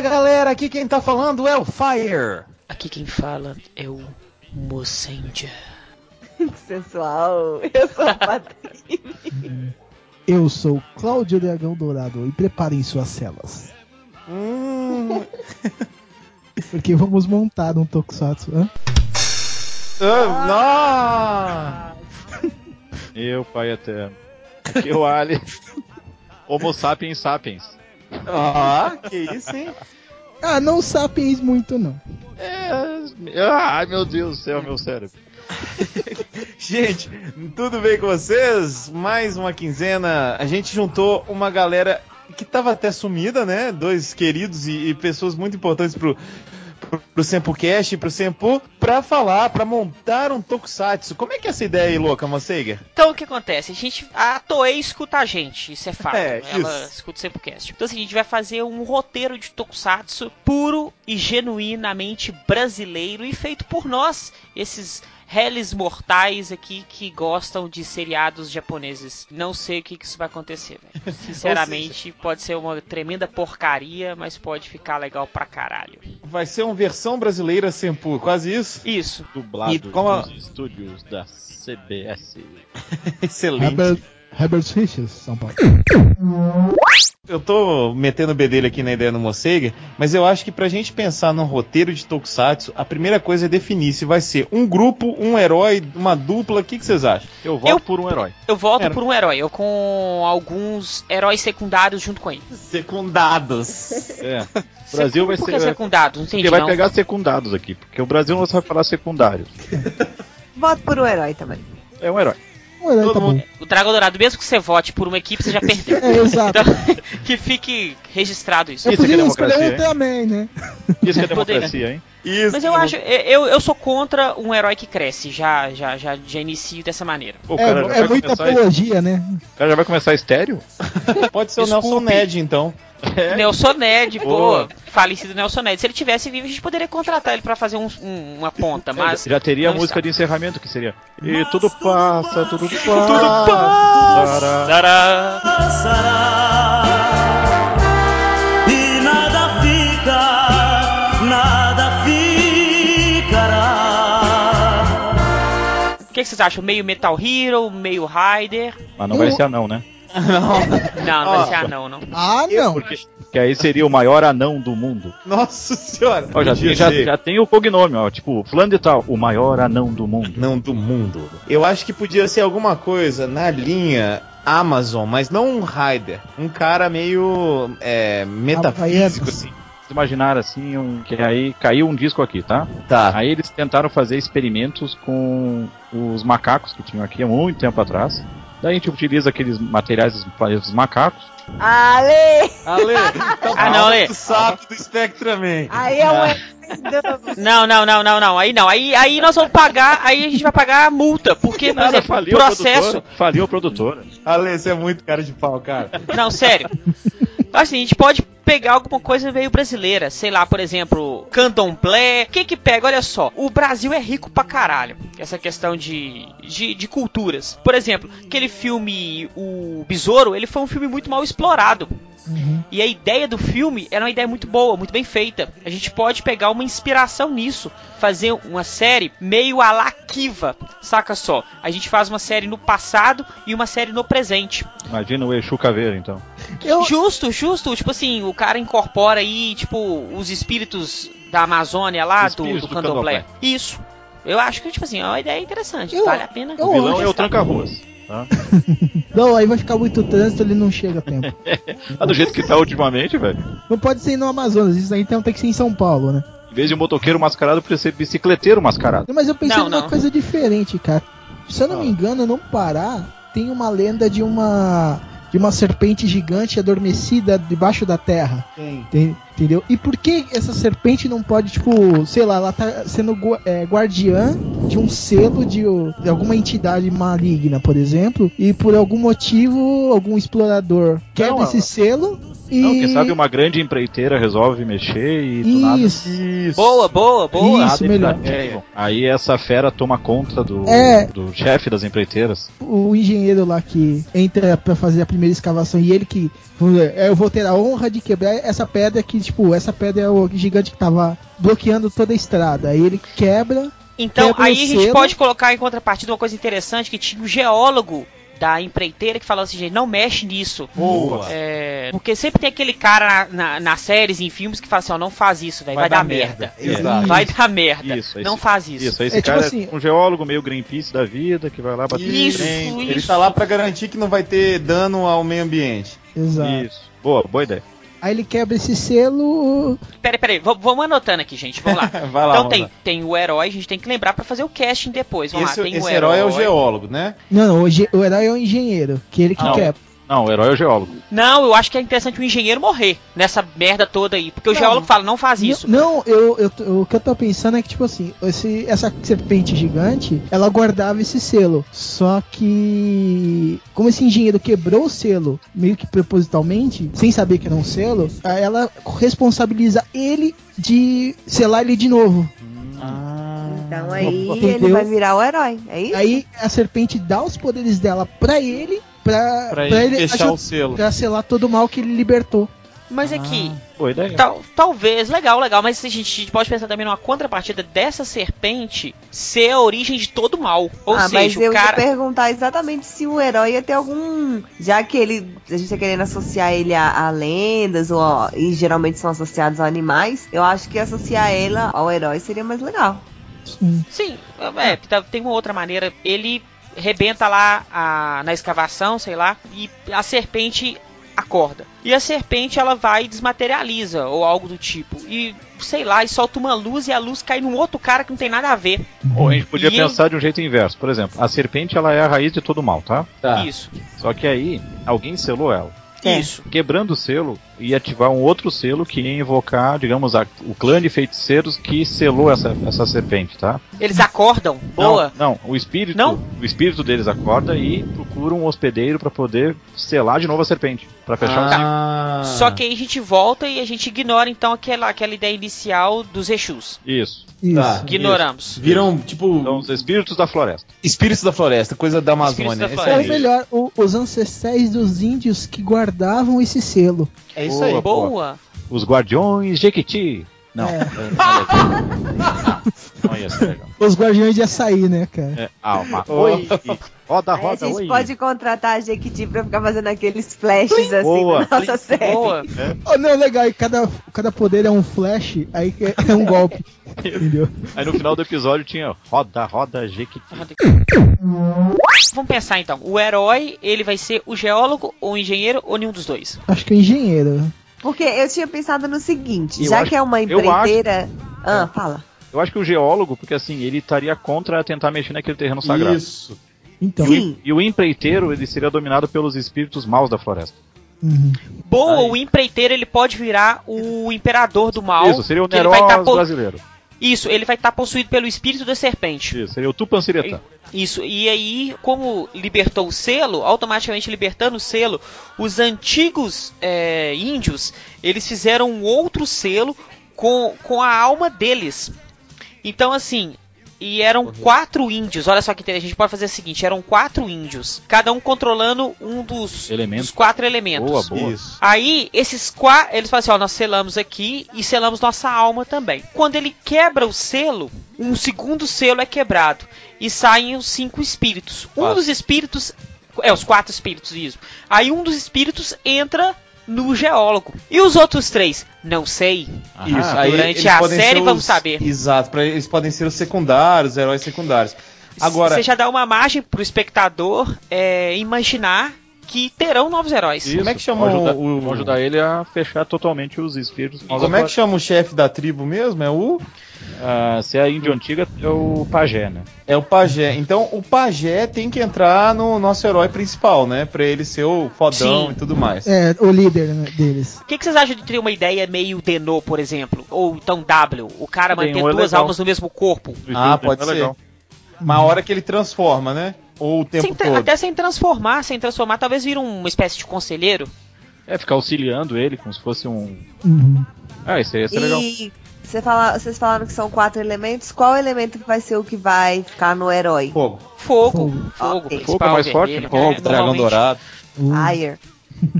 Fala galera, aqui quem tá falando é o Fire. Aqui quem fala é o Mocendia. Sensual, eu sou a Patrícia. Eu sou Cláudio Dragão Dourado e preparem suas celas. Hum. Porque vamos montar um Tokusatsu. Hã? Ah, Eu, Pai Eterno. Aqui é o Ali. Homo sapiens sapiens. Ah, que isso, hein? Ah, não sapiens muito não. É... Ai, meu Deus do céu, meu cérebro. Gente, tudo bem com vocês? Mais uma quinzena. A gente juntou uma galera que tava até sumida, né? Dois queridos e, e pessoas muito importantes pro, pro, pro Sempocast pro Sempo pra falar, pra montar um Tokusatsu. Como é que é essa ideia aí, louca, Moceiga? Então o que acontece? A gente. A Toei escuta a gente, isso é fato. É, Ela isso. escuta o Sempocast. Então assim, a gente vai fazer um roteiro de Tokusatsu puro e genuinamente brasileiro e feito por nós, esses réis mortais aqui que gostam de seriados japoneses. Não sei o que, que isso vai acontecer, velho. Sinceramente, pode ser uma tremenda porcaria, mas pode ficar legal pra caralho. Vai ser uma versão brasileira Sempo, quase isso? Isso. Dublado E como nos estúdios da CBS. Excelente. Herbert, Richards, São Paulo. Eu tô metendo o bedelho aqui na ideia do Moceiga, mas eu acho que pra gente pensar num roteiro de Tokusatsu, a primeira coisa é definir se vai ser um grupo, um herói, uma dupla. O que, que vocês acham? Eu voto Eu- por um herói. Eu volto Era. por um herói, eu com alguns heróis secundários junto com ele. Secundados. É. O Brasil vai Por ser. que secundários? Não entendi, Porque vai não. pegar secundados aqui, porque o Brasil não vai falar secundários. Voto por um herói também. É um herói. Todo tá bom. mundo- O Dragão Dourado, mesmo que você vote por uma equipe, você já perdeu. É, exato. Então, que fique registrado isso. Eu Isso aqui é escolher democracia, um também, né? Isso que é democracia, hein? Isso. Mas eu acho, eu, eu sou contra um herói que cresce, já, já, já, já inicio dessa maneira. Pô, o É, é muita apologia, né? o cara já vai começar estéreo? Pode ser o. Nelson Ned, então. É. Nelson Ned, Boa. pô, falecido Nelson Ned. Se ele tivesse vivo, a gente poderia contratar ele pra fazer um- um- uma ponta, mas. já teria a música está. de encerramento que seria. E tudo passa, tudo passa. Tudo passa. Sará. Tará. e nada fica, nada ficará. O que, que vocês acham? Meio Metal Hero, meio Rider? Mas não vai ser anão, né? Não, não Ó, ser anão, não. Ah, não. Porque, porque aí seria o maior anão do mundo. Nossa senhora. Ó, já, tem, já, já tem o cognome, ó. Tipo, fulano de tal, o maior anão do mundo. Não do mundo. Eu acho que podia ser alguma coisa na linha Amazon, mas não um Rider. Um cara meio é, metafísico, assim. Vocês imaginaram assim, um, que aí caiu um disco aqui, tá? Tá. Aí eles tentaram fazer experimentos com os macacos que tinham aqui há muito tempo atrás. Daí a gente utiliza aqueles materiais dos macacos. Ale! Ale, tá Ah, não, Ale. o saco do Spectraman. Aí é um Ah. Não, não, não, não, não. Aí não. Aí, aí nós vamos pagar, aí a gente vai pagar a multa. Porque, por exemplo, faliu processo. Faliu a produtora. Ale, você é muito cara de pau, cara. Não, sério. Assim, a gente pode pegar alguma coisa meio brasileira, sei lá, por exemplo, candomblé. O que que pega? Olha só, o Brasil é rico pra caralho. Essa questão de, de, de culturas. Por exemplo, aquele filme O Besouro, ele foi um filme muito mal explorado. Uhum. E a ideia do filme era uma ideia muito boa, muito bem feita. A gente pode pegar uma inspiração nisso, fazer uma série meio a la Kiva, saca só? A gente faz uma série no passado e uma série no presente. Imagina o Exu Caveiro, então. Eu, Justo, justo. Tipo assim, o cara incorpora aí, tipo, os espíritos da Amazônia lá, do, do do candomblé. candomblé. Isso. Eu acho que, tipo assim, é uma ideia interessante. Eu- vale a pena. eu O vilão é o que- tranca-ruas. Tá? não, aí vai ficar muito trânsito, ele não chega a tempo. Ah, do jeito que tá ultimamente, velho. Não pode ser no Amazonas, isso aí então tem que ser em São Paulo, né? Em vez de motoqueiro mascarado, podia ser bicicleteiro mascarado. Mas eu pensei Não, numa não. coisa diferente, cara. Se eu não me Ah. engano, no Pará tem uma lenda de uma de uma serpente gigante adormecida debaixo da terra. Tem. Entendeu? E por que essa serpente não pode, tipo, sei lá, ela tá sendo é, guardiã de um selo de, de alguma entidade maligna, por exemplo, e por algum motivo algum explorador quebra esse selo E... Não, quem sabe uma grande empreiteira resolve mexer e do nada. Isso. Boa, boa, boa. Isso, nada melhor. atingam. Aí essa fera toma conta do, É. do chefe das empreiteiras. o engenheiro lá que entra pra fazer a primeira escavação e ele que é, eu vou ter a honra de quebrar essa pedra que tipo essa pedra é o gigante que tava bloqueando toda a estrada aí ele quebra Então, Quebra aí a gente pode colocar em contrapartida uma coisa interessante, que tinha um geólogo da empreiteira que falava assim, gente, não mexe nisso. Boa. É, porque sempre tem aquele cara na, na- nas séries e em filmes que fala assim, ó, não faz isso, velho, vai, dar, merda. Exato. Vai dar merda. Isso, não esse- faz isso. Isso, aí esse É tipo cara assim- é um geólogo meio Greenpeace da vida que vai lá bater Isso, frente. Ele isso. tá lá pra garantir que não vai ter dano ao meio ambiente. exato Isso. Boa, boa ideia. Aí ele quebra esse selo Peraí, peraí, vamos anotando aqui, gente, vamos lá. Vai lá, então tem, lá. tem o herói, a gente tem que lembrar pra fazer o casting depois. Vamos Esse, lá, tem esse o herói é o geólogo, né? não, não o, ge- o herói é o engenheiro que ele que Não. quebra Não, o herói é o geólogo. Não, eu acho que é interessante o engenheiro morrer nessa merda toda aí. Porque o Não. geólogo fala, não faz isso. Não, eu, eu, o que eu tô pensando é que, tipo assim, esse, essa serpente gigante, ela guardava esse selo. Só que, como esse engenheiro quebrou o selo, meio que propositalmente, sem saber que era um selo, ela responsabiliza ele de selar ele de novo. Então aí Entendeu? ele vai virar o herói. É isso? Aí a serpente dá os poderes dela pra ele, pra, Pra ele fechar aju- o selo. pra selar todo o mal que ele libertou. Mas aqui, Boa ideia. tal, talvez, legal, legal, mas a gente, a gente pode pensar também numa contrapartida dessa serpente ser a origem de todo o mal. Ou ah, mas seja, eu o cara. ia perguntar exatamente se o herói ia ter algum. Já que ele. A gente tá querendo associar ele a, a lendas, ou a- e geralmente são associados a animais, eu acho que associar ela ao herói seria mais legal. Sim. Sim, é, tá- tem uma outra maneira. Ele rebenta lá a- na escavação, sei lá, e a serpente acorda. E a serpente ela vai e desmaterializa, ou algo do tipo. E, sei lá, e solta uma luz e a luz cai num outro cara que não tem nada a ver. Ou a gente podia E- pensar de um jeito inverso. Por exemplo, a serpente ela é a raiz de todo mal, tá? Tá. Isso, Só que aí alguém selou ela. É. isso. Quebrando o selo e ativar um outro selo que ia invocar, digamos, a- o clã de feiticeiros que selou essa, essa serpente, tá? Eles acordam, boa. Não, não, o espírito, Não? o espírito deles acorda e procura um hospedeiro pra poder selar de novo a serpente, Pra fechar o ciclo. Ah. Só que aí a gente volta e a gente ignora então aquela, aquela ideia inicial dos Exus. Isso. Isso. Tá. Ignoramos. Viram, tipo, Então, os espíritos da floresta. espíritos da floresta, coisa da Amazônia. da É isso melhor, o- os ancestrais dos índios que guardavam esse selo. É isso Boa, aí. Boa. Os guardiões Jequiti. Não, É. é. não ia ser legal. Os guardiões de açaí, né, cara? É, alma. Oh. Oi. Roda, Aí a roda, gente oi. pode contratar a Jequiti pra ficar fazendo aqueles flashes assim Boa. na nossa série. Boa. Oh, não, legal, e cada, cada poder é um flash, aí é, é um golpe. Entendeu? Aí no final do episódio tinha roda, roda, Jequiti. Vamos pensar então. O herói, ele vai ser o geólogo, ou o engenheiro, ou nenhum dos dois? Acho que é engenheiro. Porque eu tinha pensado no seguinte, Eu já acho- que é uma eu acho- empreiteira. Ah, fala. Eu acho que o geólogo, porque assim, ele estaria contra tentar mexer naquele terreno sagrado. Isso. Então. Sim. E o empreiteiro, ele seria dominado pelos espíritos maus da floresta. Uhum. Boa, Aí. o empreiteiro ele pode virar o imperador do mal. Isso, seria o que ele vai tá brasileiro. Isso, ele vai estar possuído pelo espírito da serpente. Isso, seria o Tupanciretã. Isso, e aí, como libertou o selo, automaticamente libertando o selo, os antigos é, índios, eles fizeram um outro selo com, com a alma deles. Então, assim, e eram quatro índios, olha só que interessante, a gente pode fazer o seguinte, eram quatro índios, cada um controlando um dos, Elementos. dos quatro elementos. Boa, boa. Isso. Aí, esses quatro, eles falam assim, ó, nós selamos aqui e selamos nossa alma também. Quando ele quebra o selo, um segundo selo é quebrado e saem os cinco espíritos. Um dos espíritos, é, os quatro espíritos, isso. Aí um dos espíritos entra no geólogo. E os outros três? Não sei. Isso. Ah, Aí durante a série ser vamos os- saber. Exato, pra, eles podem ser os secundários, heróis secundários. Agora, Você já dá uma margem pro espectador é, imaginar que terão novos heróis. Isso, Como é que chama vão ajudar, o- vão ajudar ele a fechar totalmente os espíritos como da é que chama o chefe da tribo mesmo? É o Ah, se é a índia antiga, é o pajé, né? é o pajé. Então, o pajé tem que entrar no nosso herói principal, né? Pra ele ser o fodão Sim. e tudo mais. É, o líder né, deles. O que, que vocês acham de ter uma ideia meio Denô, por exemplo? Ou então W? O cara manter é duas legal. almas no mesmo corpo? Ah, espírito pode é ser. legal. Uma hora que ele transforma, né? Ou o tempo Sem todo. até sem transformar, sem transformar, talvez vira uma espécie de conselheiro. É, ficar auxiliando ele como se fosse um. Uhum. Ah, isso aí ia ser legal. E você fala, vocês falaram que são quatro elementos. Qual elemento que vai ser o que vai ficar no herói? Fogo. Fogo. Fogo. Fogo. Ok. principal, Fogo é mais forte, vermelho, né? é, Fogo, dragão dourado. Fire.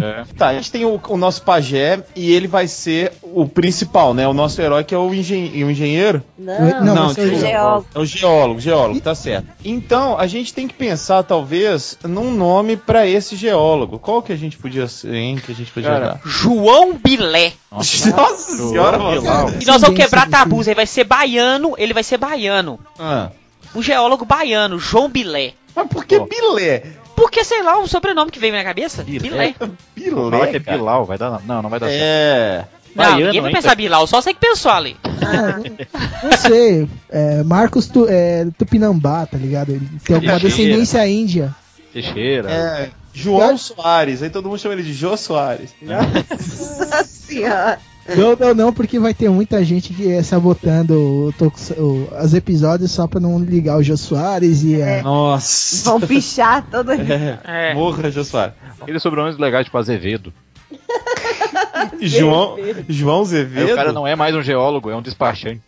É. Tá, a gente tem o, o nosso pajé e ele vai ser o principal, né? O nosso herói que é o, engen o engenheiro. Não, Não, Não, o geólogo. É o geólogo, geólogo, tá certo. Então, a gente tem que pensar, talvez, num nome pra esse geólogo. Qual que a gente podia ser, hein? Que a gente podia Cara, dar? João Bilé. Nossa, Nossa senhora. Bilal. E nós vamos quebrar tabus. Ele vai ser baiano. Ele vai ser baiano. Ah, Um geólogo baiano, João Bilé. mas por que. Bilé? Porque, sei lá, um sobrenome que veio na minha cabeça. Bilé. Bilé. Fala que é. Bilal, vai dar. Não, não vai dar certo. É. Não, Baiano ninguém vai pensar Bilal, só você que pensou ali. Ah, não, não sei. É, Marcos tu, é, Tupinambá, tá ligado? Ele tem alguma Teixeira. descendência índia. Teixeira. É. João Soares. Aí todo mundo chama ele de Jô Soares. Nossa senhora. Não, não, não, porque vai ter muita gente que é sabotando o, tox- o- os episódios só pra não ligar o Jô Soares e a. É. Nossa. Vão pichar todo É. É. Morra, Jô Soares. Aqueles sobrenomes legais, tipo Azevedo. João, João Aí Zevedo. o cara não é mais um geólogo, é um despachante.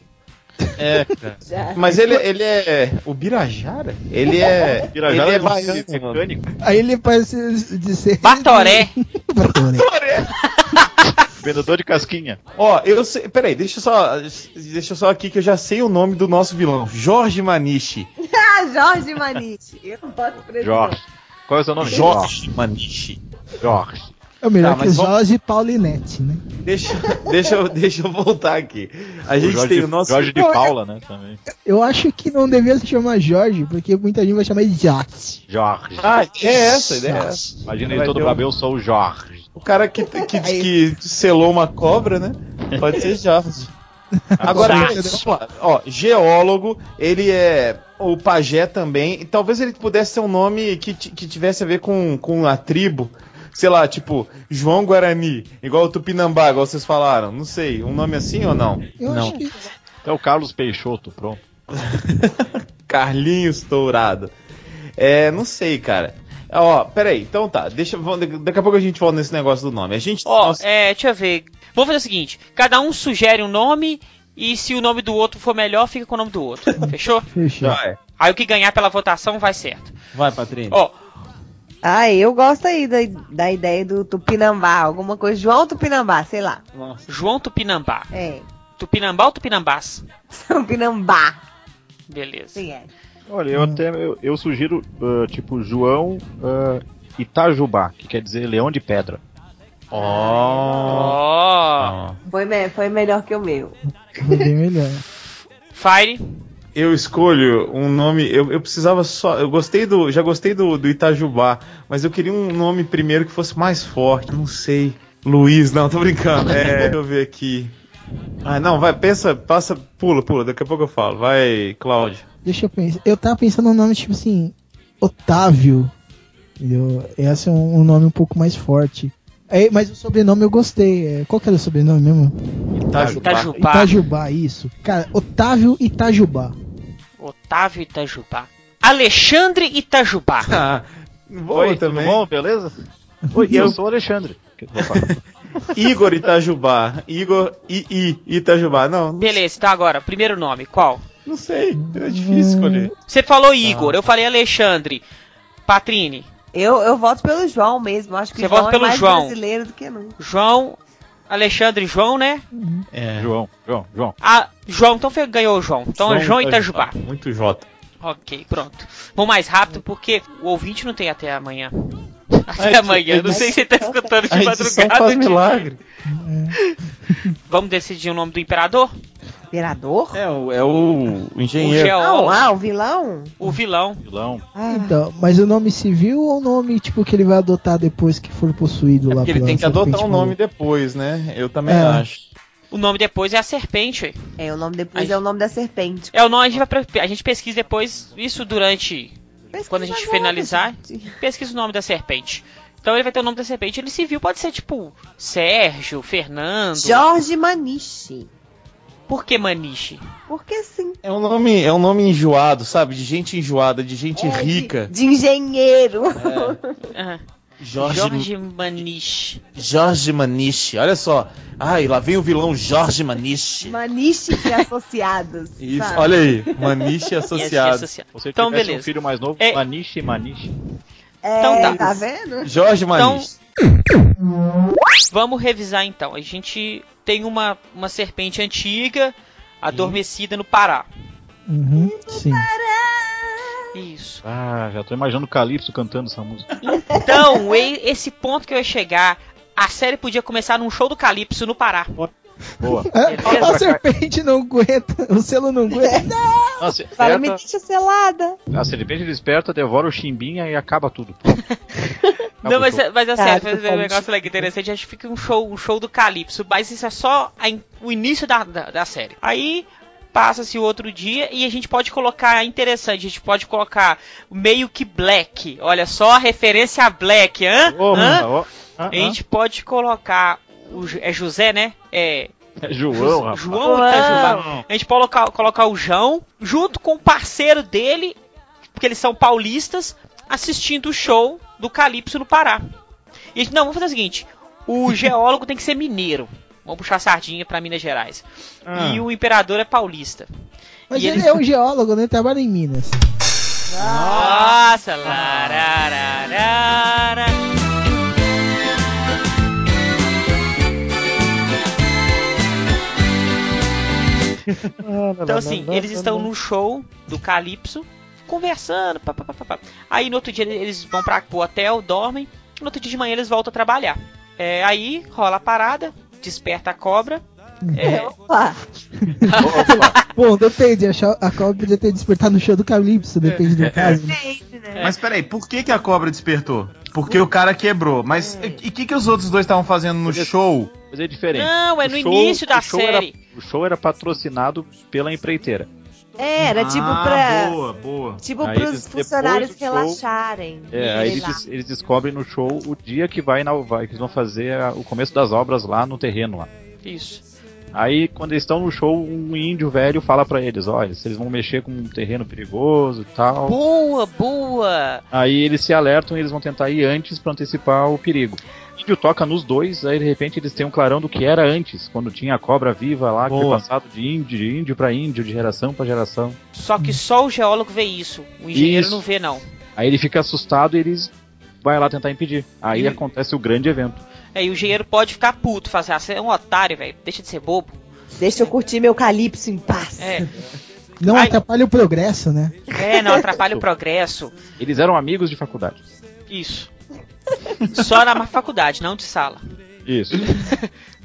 É, cara. Já. Mas ele, ele é. O Birajara? Ele é. Pirajara ele é um baiano, mecânico. Aí ele parece de ser. Batoré. Batoré. Vendedor de casquinha. Ó, eu sei. Peraí, deixa eu só. Deixa eu só aqui que eu já sei o nome do nosso vilão. Jorge Maniche. Ah, Jorge Maniche. Eu não posso preso. Jorge. Qual é o seu nome? Jorge Maniche. Jorge. É o melhor Tá, que o vamos- Jorge Paulinete, né? Deixa, deixa, eu, deixa eu voltar aqui. A gente Jorge, tem o nosso. Jorge de é- Paula, né? Também. Eu acho que não devia se chamar Jorge, porque muita gente vai chamar de Jorge. Jorge. Ah, é essa, a ideia é essa. Imagina ele todo um- brabo, eu sou o Jorge. O cara que, que, que selou uma cobra, né? Pode ser Jorge. Agora, Jorge. vamos lá. Ó, geólogo, ele é o pajé também. E talvez ele pudesse ter um nome que, que tivesse a ver com, com a tribo. Sei lá, tipo, João Guarani, igual o Tupinambá, igual vocês falaram. Não sei, um nome assim ou não? Eu não. acho que. É o Carlos Peixoto, pronto. Carlinhos Tourado. É, não sei, cara. Ó, peraí, então tá, deixa, daqui a pouco a gente volta nesse negócio do nome. A gente. Ó, nossa, é, deixa eu ver. Vamos fazer o seguinte: cada um sugere um nome e se o nome do outro for melhor, fica com o nome do outro. Fechou? Fechou. Aí o que ganhar pela votação vai certo. vai, Patrícia. Ó, Ah, eu gosto aí da, da ideia do Tupinambá, alguma coisa. João Tupinambá, sei lá. Nossa. João Tupinambá. É. Tupinambá ou Tupinambás? Tupinambá. Beleza. Sim, é. Olha, eu até eu, eu sugiro, ah, tipo, João ah, Itajubá, que quer dizer leão de pedra. Ó. Ó. Foi, me- foi melhor que o meu. Foi bem melhor. Fire. Eu escolho um nome. Eu, eu precisava só. Eu gostei do. Já gostei do, do Itajubá, mas eu queria um nome primeiro que fosse mais forte. Não sei. Luiz, não, tô brincando. É, deixa eu ver aqui. Ah, não, vai, pensa, passa, pula, pula, daqui a pouco eu falo. Vai, Cláudio. Deixa eu pensar. Eu tava pensando num nome tipo assim. Otávio. Entendeu? Esse é um, um nome um pouco mais forte. É, mas o sobrenome eu gostei. É, qual que era o sobrenome mesmo? Itajubá. Itajubá. Itajubá, isso. Cara, Otávio Itajubá. Otávio Itajubá. Alexandre Itajubá. Ah, Oi, também. tudo bom? Beleza? Oi, eu sou o Alexandre. Igor Itajubá. Igor I, I Itajubá. Não, não, Beleza, então agora, primeiro nome, qual? Não sei. É difícil escolher. Você falou Igor, eu falei Alexandre. Patrine, Eu, eu voto pelo João mesmo. Acho que Você o João vota pelo é mais João. brasileiro do que nunca. João, Alexandre e João, né? É. João, João, João. Ah, João, então foi- ganhou o João. Então é João Itajubá. Muito J. Ok, pronto. Vamos mais rápido porque o ouvinte não tem até amanhã. Até amanhã, não sei se você tá escutando de A edição madrugada. faz de- milagre. Vamos decidir o nome do imperador? Imperador? É, o- é o O engenheiro. geólogo, Ah, ah, o vilão? o vilão. Vilão. Ah, Então, mas o nome civil ou o nome tipo que ele vai adotar depois que for possuído É lá porque ele tem que adotar um nome depois, né? Eu também É. acho. O nome depois é a serpente. ué. é, o nome depois é o nome da serpente. É o nome, a gente, vai, a gente pesquisa depois, isso durante. Pesquisa Quando a gente agora, finalizar, gente. pesquisa o nome da serpente. Então ele vai ter o nome da serpente. Ele civil pode ser tipo Sérgio, Fernando. Jorge Maniche. Por que Maniche? Porque sim. É um nome, é um nome enjoado, sabe? De gente enjoada, de gente É, de- rica. De, engenheiro. Ah, Jorge, Jorge Maniche. Jorge Maniche, olha só. Ai, lá vem o vilão Jorge Maniche. Maniche e associados. Isso, sabe? olha aí, Maniche E associado. associado. Se você Então, beleza. um filho mais novo, É. Maniche, Maniche. É, Então tá. tá vendo? Jorge Maniche. Vamos revisar então. A gente tem uma, uma serpente antiga adormecida no Pará. Uhum, sim. Isso. Ah, já tô imaginando o Calypso cantando essa música. Então, esse ponto que eu ia chegar, a série podia começar num show do Calypso no Pará. Boa. Beleza? A serpente não aguenta, o selo não aguenta. Nossa, Fala, me deixa selada. a serpente desperta, devora o chimbinha e acaba tudo. Não, mas, é- mas é Cara, sério, mas é um negócio legal, interessante. Acho que fica um show, um show do Calypso, mas isso é só a o início da, da, da série. Aí passa-se o outro dia e a gente pode colocar, é interessante, a gente pode colocar meio que Black. Olha só a referência a Black, hã? Ô, hã? ó, ah, A gente pode colocar. O, é José, né? É. ah. João, rapaz. João Itajubá. A gente pode colocar, colocar o João junto com o parceiro dele, porque eles são paulistas, assistindo o show do Calypso no Pará. E a gente, não, vamos fazer o seguinte: o geólogo tem que ser mineiro. Vamos puxar a sardinha pra Minas Gerais. Ah. E o imperador é paulista. Mas E ele eles- é um geólogo, né? Trabalha em Minas. Nossa! larararara. Então assim, eles estão no show do Calypso, conversando, pá, pá, pá, pá, pá. aí no outro dia eles vão para pro hotel, dormem, no outro dia de manhã eles voltam a trabalhar. É, aí rola a parada, desperta a cobra. É, Opa. Opa, Bom, depende. A, cobra podia ter despertado no show do Calypso, depende do caso. né? Depende, né? Mas peraí, por que, que a cobra despertou? Porque o cara quebrou. Mas e o que, que os outros dois estavam fazendo no Porque- show? mas é diferente. Não, é O no show- início da série. Era, o show era patrocinado pela empreiteira. É, era tipo Ah, pra. Boa, boa. Tipo Aí pros eles- funcionários show- relaxarem. É, aí eles, eles descobrem no show o dia que vai inaugurar, que eles vão fazer a- o começo das obras lá no terreno lá. Isso. Aí quando eles estão no show, um índio velho fala pra eles, olha, se eles vão mexer com um terreno perigoso e tal. Boa, boa. Aí eles se alertam e eles vão tentar ir antes pra antecipar o perigo. O índio toca nos dois, aí de repente eles têm um clarão do que era antes, quando tinha a cobra viva lá, que foi Boa. passado de índio, de índio pra índio, de geração pra geração. Só que só o geólogo vê isso. O engenheiro Isso. não vê, não. Aí ele fica assustado e eles vai lá tentar impedir. Aí E- acontece o grande evento. Aí o engenheiro pode ficar puto, fazer, ah, você é um otário, velho. Deixa de ser bobo. Deixa eu curtir meu calypso em paz. É, Não Ai. atrapalha o progresso, né? é não atrapalha o progresso. Eles eram amigos de faculdade. Isso. Só na faculdade, não de sala. Isso.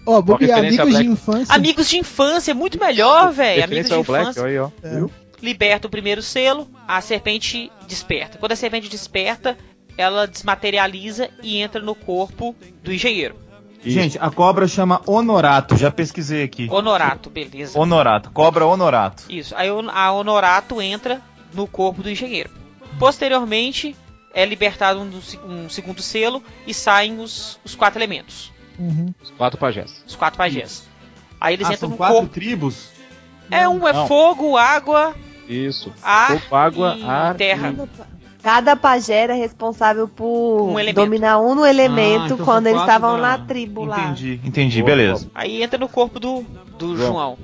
Ó, Bob, referência amigos a de Black. infância. Amigos de infância, é muito melhor, velho. Amigos de Black, infância. aí, ó. Viu? Liberta o primeiro selo, a serpente desperta. Quando a serpente desperta, ela desmaterializa e entra no corpo do engenheiro. Isso. Gente, a cobra chama Honorato, já pesquisei aqui. Honorato, beleza. Honorato, cobra Honorato. Isso. Aí a Honorato entra no corpo do engenheiro. Posteriormente, é libertado um, um segundo selo e saem os, os quatro elementos. Uhum. Os quatro pajés. Os quatro pajés. Aí eles Ah, entram são no quatro corpo. tribos? É um é Não. fogo, água, Isso. ar Fogo, água, e ar terra. Cada pajé era responsável por Um dominar um no Ah, elemento então quando eles estavam na tribo lá. Entendi, entendi, Boa, beleza. Aí entra no corpo do, do João. João,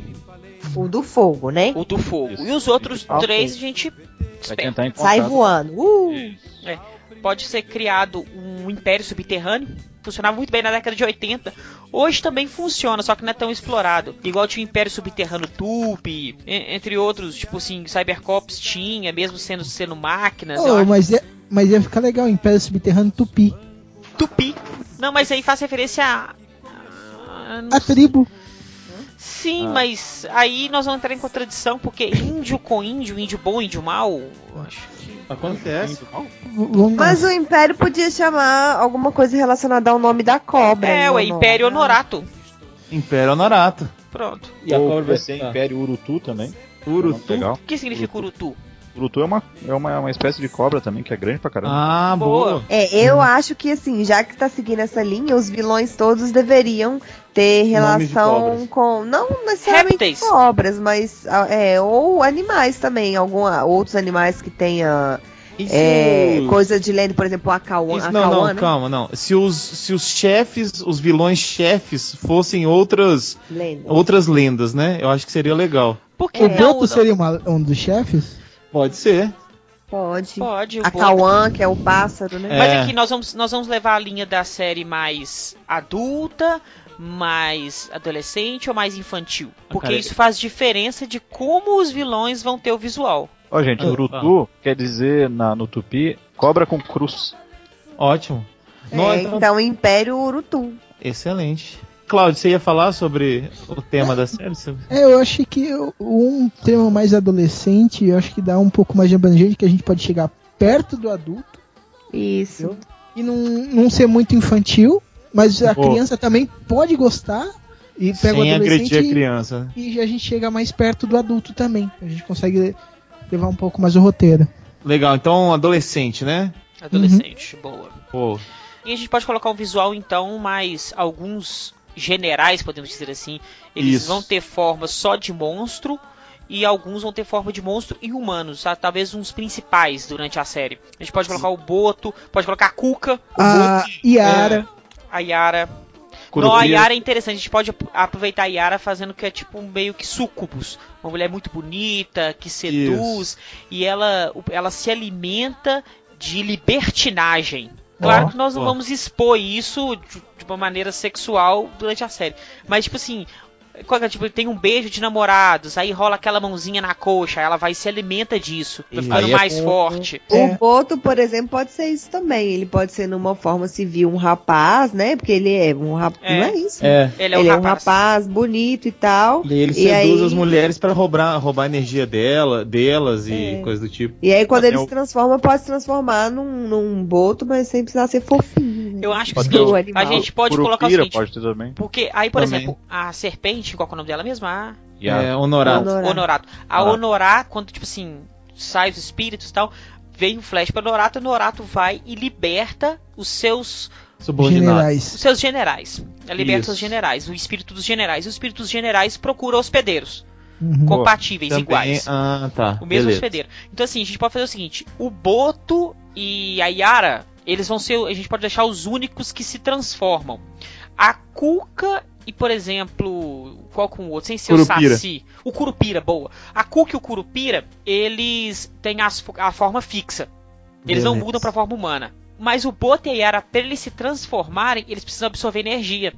O do fogo, né? o do fogo. Isso. E os outros Ah, três a ok. gente. Sai voando. Uh! Pode ser criado um império subterrâneo. Funcionava muito bem na década de 80. Hoje também funciona, só que não é tão explorado. Igual tinha o Império Subterrâneo Tupi, entre outros, tipo assim, Cybercops tinha, mesmo sendo, sendo máquinas. Oh, mas, ia, mas ia ficar legal, Império Subterrâneo Tupi. Tupi. Não, mas aí faz referência a. a- A tribo. Sim, Ah. mas aí nós vamos entrar em contradição, porque índio com índio, índio bom, índio mal, eu acho que. Acontece. Vamos lá. Mas o Império podia chamar alguma coisa relacionada ao nome da cobra. É, o Império? Honorato. Império Honorato. Pronto. E a Ou cobra vai ser. Império Urutu também. Urutu. Legal. O que significa Urutu? Urutu é uma, é uma, uma espécie de cobra também, que é grande pra caramba. Ah, Boa. boa. É, eu acho que assim, já que tá seguindo essa linha, os vilões todos deveriam ter relação com. Não necessariamente Répteis. cobras, mas. É, ou animais também. Algum, outros animais que tenha se É, os- coisa de lenda, por exemplo, a Cauã. Isso- a não, Cauã, não, né? calma, não. Se os, se os chefes, os vilões chefes, fossem outras, Lenda. outras lendas, né? Eu acho que seria legal. Por que O? Boto seria uma- um dos chefes? Pode ser. Pode. Pode. o A. Cauã, que é o pássaro, né? É. Mas aqui nós vamos, nós vamos levar a linha da série mais adulta, mais adolescente ou mais infantil? Porque cara, isso faz diferença de como os vilões vão ter o visual. Ó, gente, Ah, Urutu quer dizer na, no tupi cobra com cruz. Ótimo. É, Não, então- então, Império Urutu. Excelente. Cláudio, você ia falar sobre o tema da série? É, eu acho que eu- um tema mais adolescente, eu acho que dá um pouco mais de abrangente, que a gente pode chegar perto do adulto Isso. e não, não ser muito infantil, mas a criança também pode gostar e pega o Sem adolescente agredir a criança. né? e a gente chega mais perto do adulto também. A gente consegue levar um pouco mais o roteiro. Legal, então adolescente, né? Adolescente, boa. Pô, E a gente pode colocar um visual, então, mais alguns generais, podemos dizer assim. Eles Isso. vão ter forma só de monstro. E alguns vão ter forma de monstro e humanos, tá? talvez uns principais durante a série. A gente pode colocar o Boto, pode colocar a Cuca, A Yara, a Yara. Curupira. Não, a Yara é interessante, a gente pode ap- aproveitar a Yara fazendo que é tipo meio que sucubus. Uma mulher muito bonita, que seduz, e ela, ela se alimenta de libertinagem. Claro que nós não vamos expor isso de, uma maneira sexual durante a série. Mas, tipo assim, tipo, tem um beijo de namorados, aí rola aquela mãozinha na coxa, ela vai e se alimenta disso, vai Isso. ficando é mais com- forte. É. O Boto, por exemplo, pode ser isso também. Ele pode ser numa forma civil um rapaz, né? Porque ele é um rapaz. É. Não é isso? É. Ele é ele um é um rapaz. bonito e tal. E ele E seduz aí- as mulheres pra roubar, roubar a energia dela, delas e É. coisa do tipo. E aí, quando Até ele o- se transforma, pode se transformar num, num boto, mas sem precisar ser fofinho. Eu acho que o a gente pode Curupira colocar o seguinte, pode ter também. Porque aí, por Também. exemplo, a serpente, qual que é o nome dela mesmo? A a- É, honorado. Honorado. Honorato. A. Honorato, quando, tipo assim, sai os espíritos e tal, vem o Flash para Honorato, o Honorato vai e liberta os seus Subordinado. os generais. seus generais. Ela liberta Isso. os generais, o espírito dos generais. E os espíritos generais procura hospedeiros Uhum. compatíveis, Também- iguais. Ah, tá. O mesmo beleza. hospedeiro. Então, assim, a gente pode fazer o seguinte: o Boto e a Yara, eles vão ser. A gente pode deixar os únicos que se transformam. A Cuca e, por exemplo, qual com o outro? Sem ser Curupira. o Saci. O Curupira, boa. A Cuca e o Curupira, eles têm as a forma fixa. Eles não Beleza. mudam pra forma humana. Mas o Boto e a Yara, pra eles se transformarem, eles precisam absorver energia.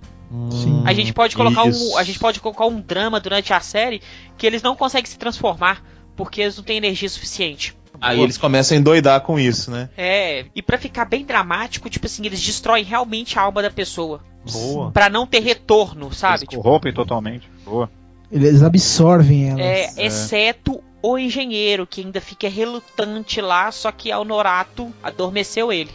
Sim. A gente pode colocar isso. um, a gente pode colocar um drama durante a série que eles não conseguem se transformar porque eles não têm energia suficiente. Aí eles começam a endoidar com isso, né? É, e pra ficar bem dramático, tipo assim, eles destroem realmente a alma da pessoa, Boa. Pra não ter retorno, sabe? Eles Tipo, corrompem totalmente. Boa. Eles absorvem elas. é, exceto o engenheiro que ainda fica relutante lá, só que a Honorato adormeceu ele.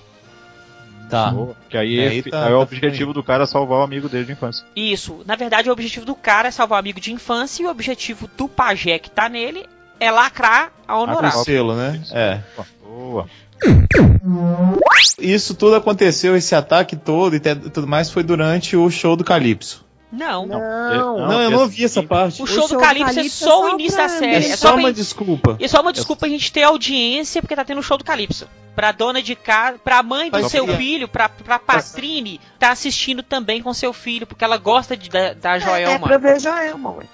Tá. Boa. Que aí, É, é, aí tá- aí é o tá objetivo do cara salvar o amigo dele de infância. Isso, na verdade, o objetivo do cara é salvar o amigo de infância e o objetivo do pajé que tá nele é lacrar a Com Honorato. selo, né? É. Boa. Isso tudo aconteceu, esse ataque todo e tudo mais foi durante o show do Calypso. Não, Não, Não, Não, eu esse- não ouvi essa parte. O O show do show do Calypso é Calypso só é o só início pra- da série. É É só pra uma gente- desculpa. E só uma desculpa a gente ter audiência porque tá tendo o show do Calypso. Pra dona de casa, pra mãe do Mas seu sim. filho, pra, pra Patrine, tá assistindo também com seu filho, porque ela gosta de, da, da É Joelma. pra ver Joelma, ué.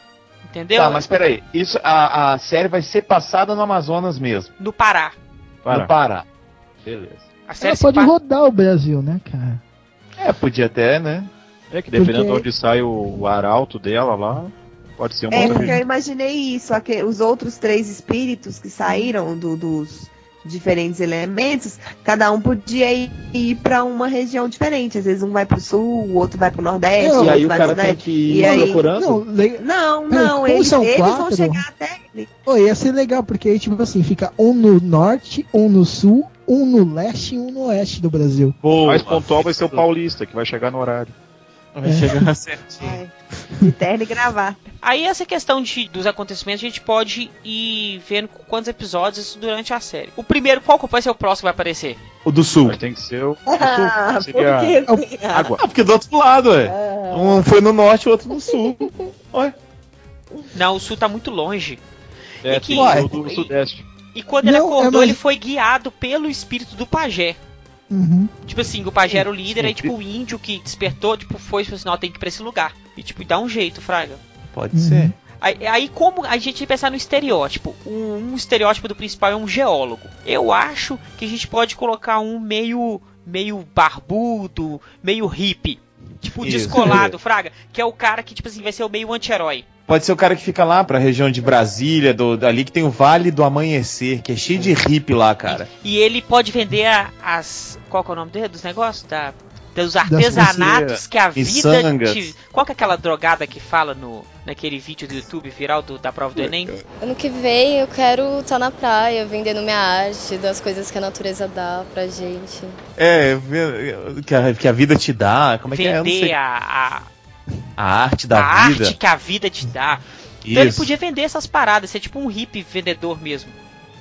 Entendeu? Tá, mas peraí. Isso, a, a série vai ser passada no Amazonas mesmo, No Pará. Para. no Pará. Beleza. A série Ela pode pa- rodar o Brasil, né, cara? É, podia até, né? É que dependendo Porque- de onde sai o, o arauto dela lá, pode ser uma É, porque eu imaginei isso, aque- os outros três espíritos que saíram do- dos diferentes elementos, cada um podia ir, ir para uma região diferente. Às vezes um vai pro sul, o outro vai pro nordeste, Não, o e aí outro o vai que ir E aí- procurando. Não. Não, não, eles, são eles vão chegar até ele. Pô, ia ser legal, porque aí, tipo assim, fica um no norte, um no sul, um no leste e um no oeste do Brasil. Boa. mais pontual vai ser o paulista, que vai chegar no horário. Vai chegar certinho. Ai, de terno e gravar. Aí essa questão de, dos acontecimentos a gente pode ir vendo quantos episódios durante a série. O primeiro, qual que vai ser o próximo que vai aparecer? O do sul. Mas tem que ser o. Ah, o sul, seria por que água. Ah, porque do outro lado, ué. Ah. Um foi no norte o outro no sul. Ué. Não, o sul tá muito longe. É, E que- tem o do sudeste. E quando ele Não, é acordou, mais- ele foi guiado pelo espírito do pajé. Uhum. Tipo assim, o pajé era o líder, aí tipo o índio que despertou, tipo, foi e falou assim, não, tem que ir pra esse lugar. E tipo, dá um jeito, Fraga. Pode Uhum. ser. Aí, aí como a gente pensar no estereótipo? Um, um estereótipo do principal é um geólogo. Eu acho que a gente pode colocar um meio meio barbudo, meio hippie. Tipo, Isso. descolado, Fraga, que é o cara que, tipo assim, vai ser o meio anti-herói. Pode ser o cara que fica lá pra região de Brasília, do, ali que tem o Vale do Amanhecer, que é cheio de hippie lá, cara. E ele pode vender a- as. Qual que é o nome dele? Dos negócios? Da, dos artesanatos que a vida te. Qual que é aquela drogada que fala no, naquele vídeo do YouTube viral do- da prova do Enem? Ano que vem eu quero estar na praia vendendo minha arte, das coisas que a natureza dá pra gente. É, que a, que a vida te dá. Como é que é? Vender a, a, A arte da a vida. arte que a vida te dá. Então ele Isso. podia vender essas paradas, ser tipo um hippie vendedor mesmo.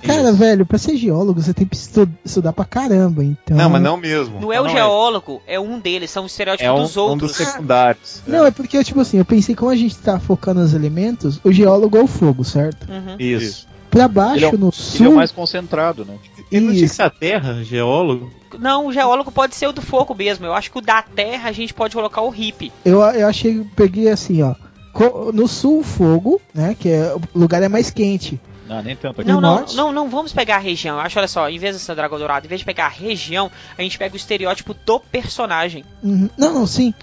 Cara, Isso. velho, pra ser geólogo você tem que estu- estudar pra caramba, então. Não, mas não mesmo. Não é o Não geólogo, é um deles, são os estereótipos É um, dos um outros. dos secundários. Não, é porque, tipo assim, eu pensei como a gente tá focando nos elementos, o geólogo é o fogo, certo? Uhum. Isso. Pra baixo, Ele é no Ele é sul. o mais concentrado, né? Ele não Isso. ser a Terra, geólogo? Não, o geólogo pode ser o do fogo mesmo. Eu acho que o da terra a gente pode colocar o hippie. Eu, eu achei, peguei assim, ó. No sul, fogo, né? Que é, o lugar é mais quente. Não, nem tanto aqui. Não, não, não, não vamos pegar a região. Eu acho, olha só, em vez de ser dragão dourado, em vez de pegar a região, a gente pega o estereótipo do personagem. Uhum. Não, não, sim.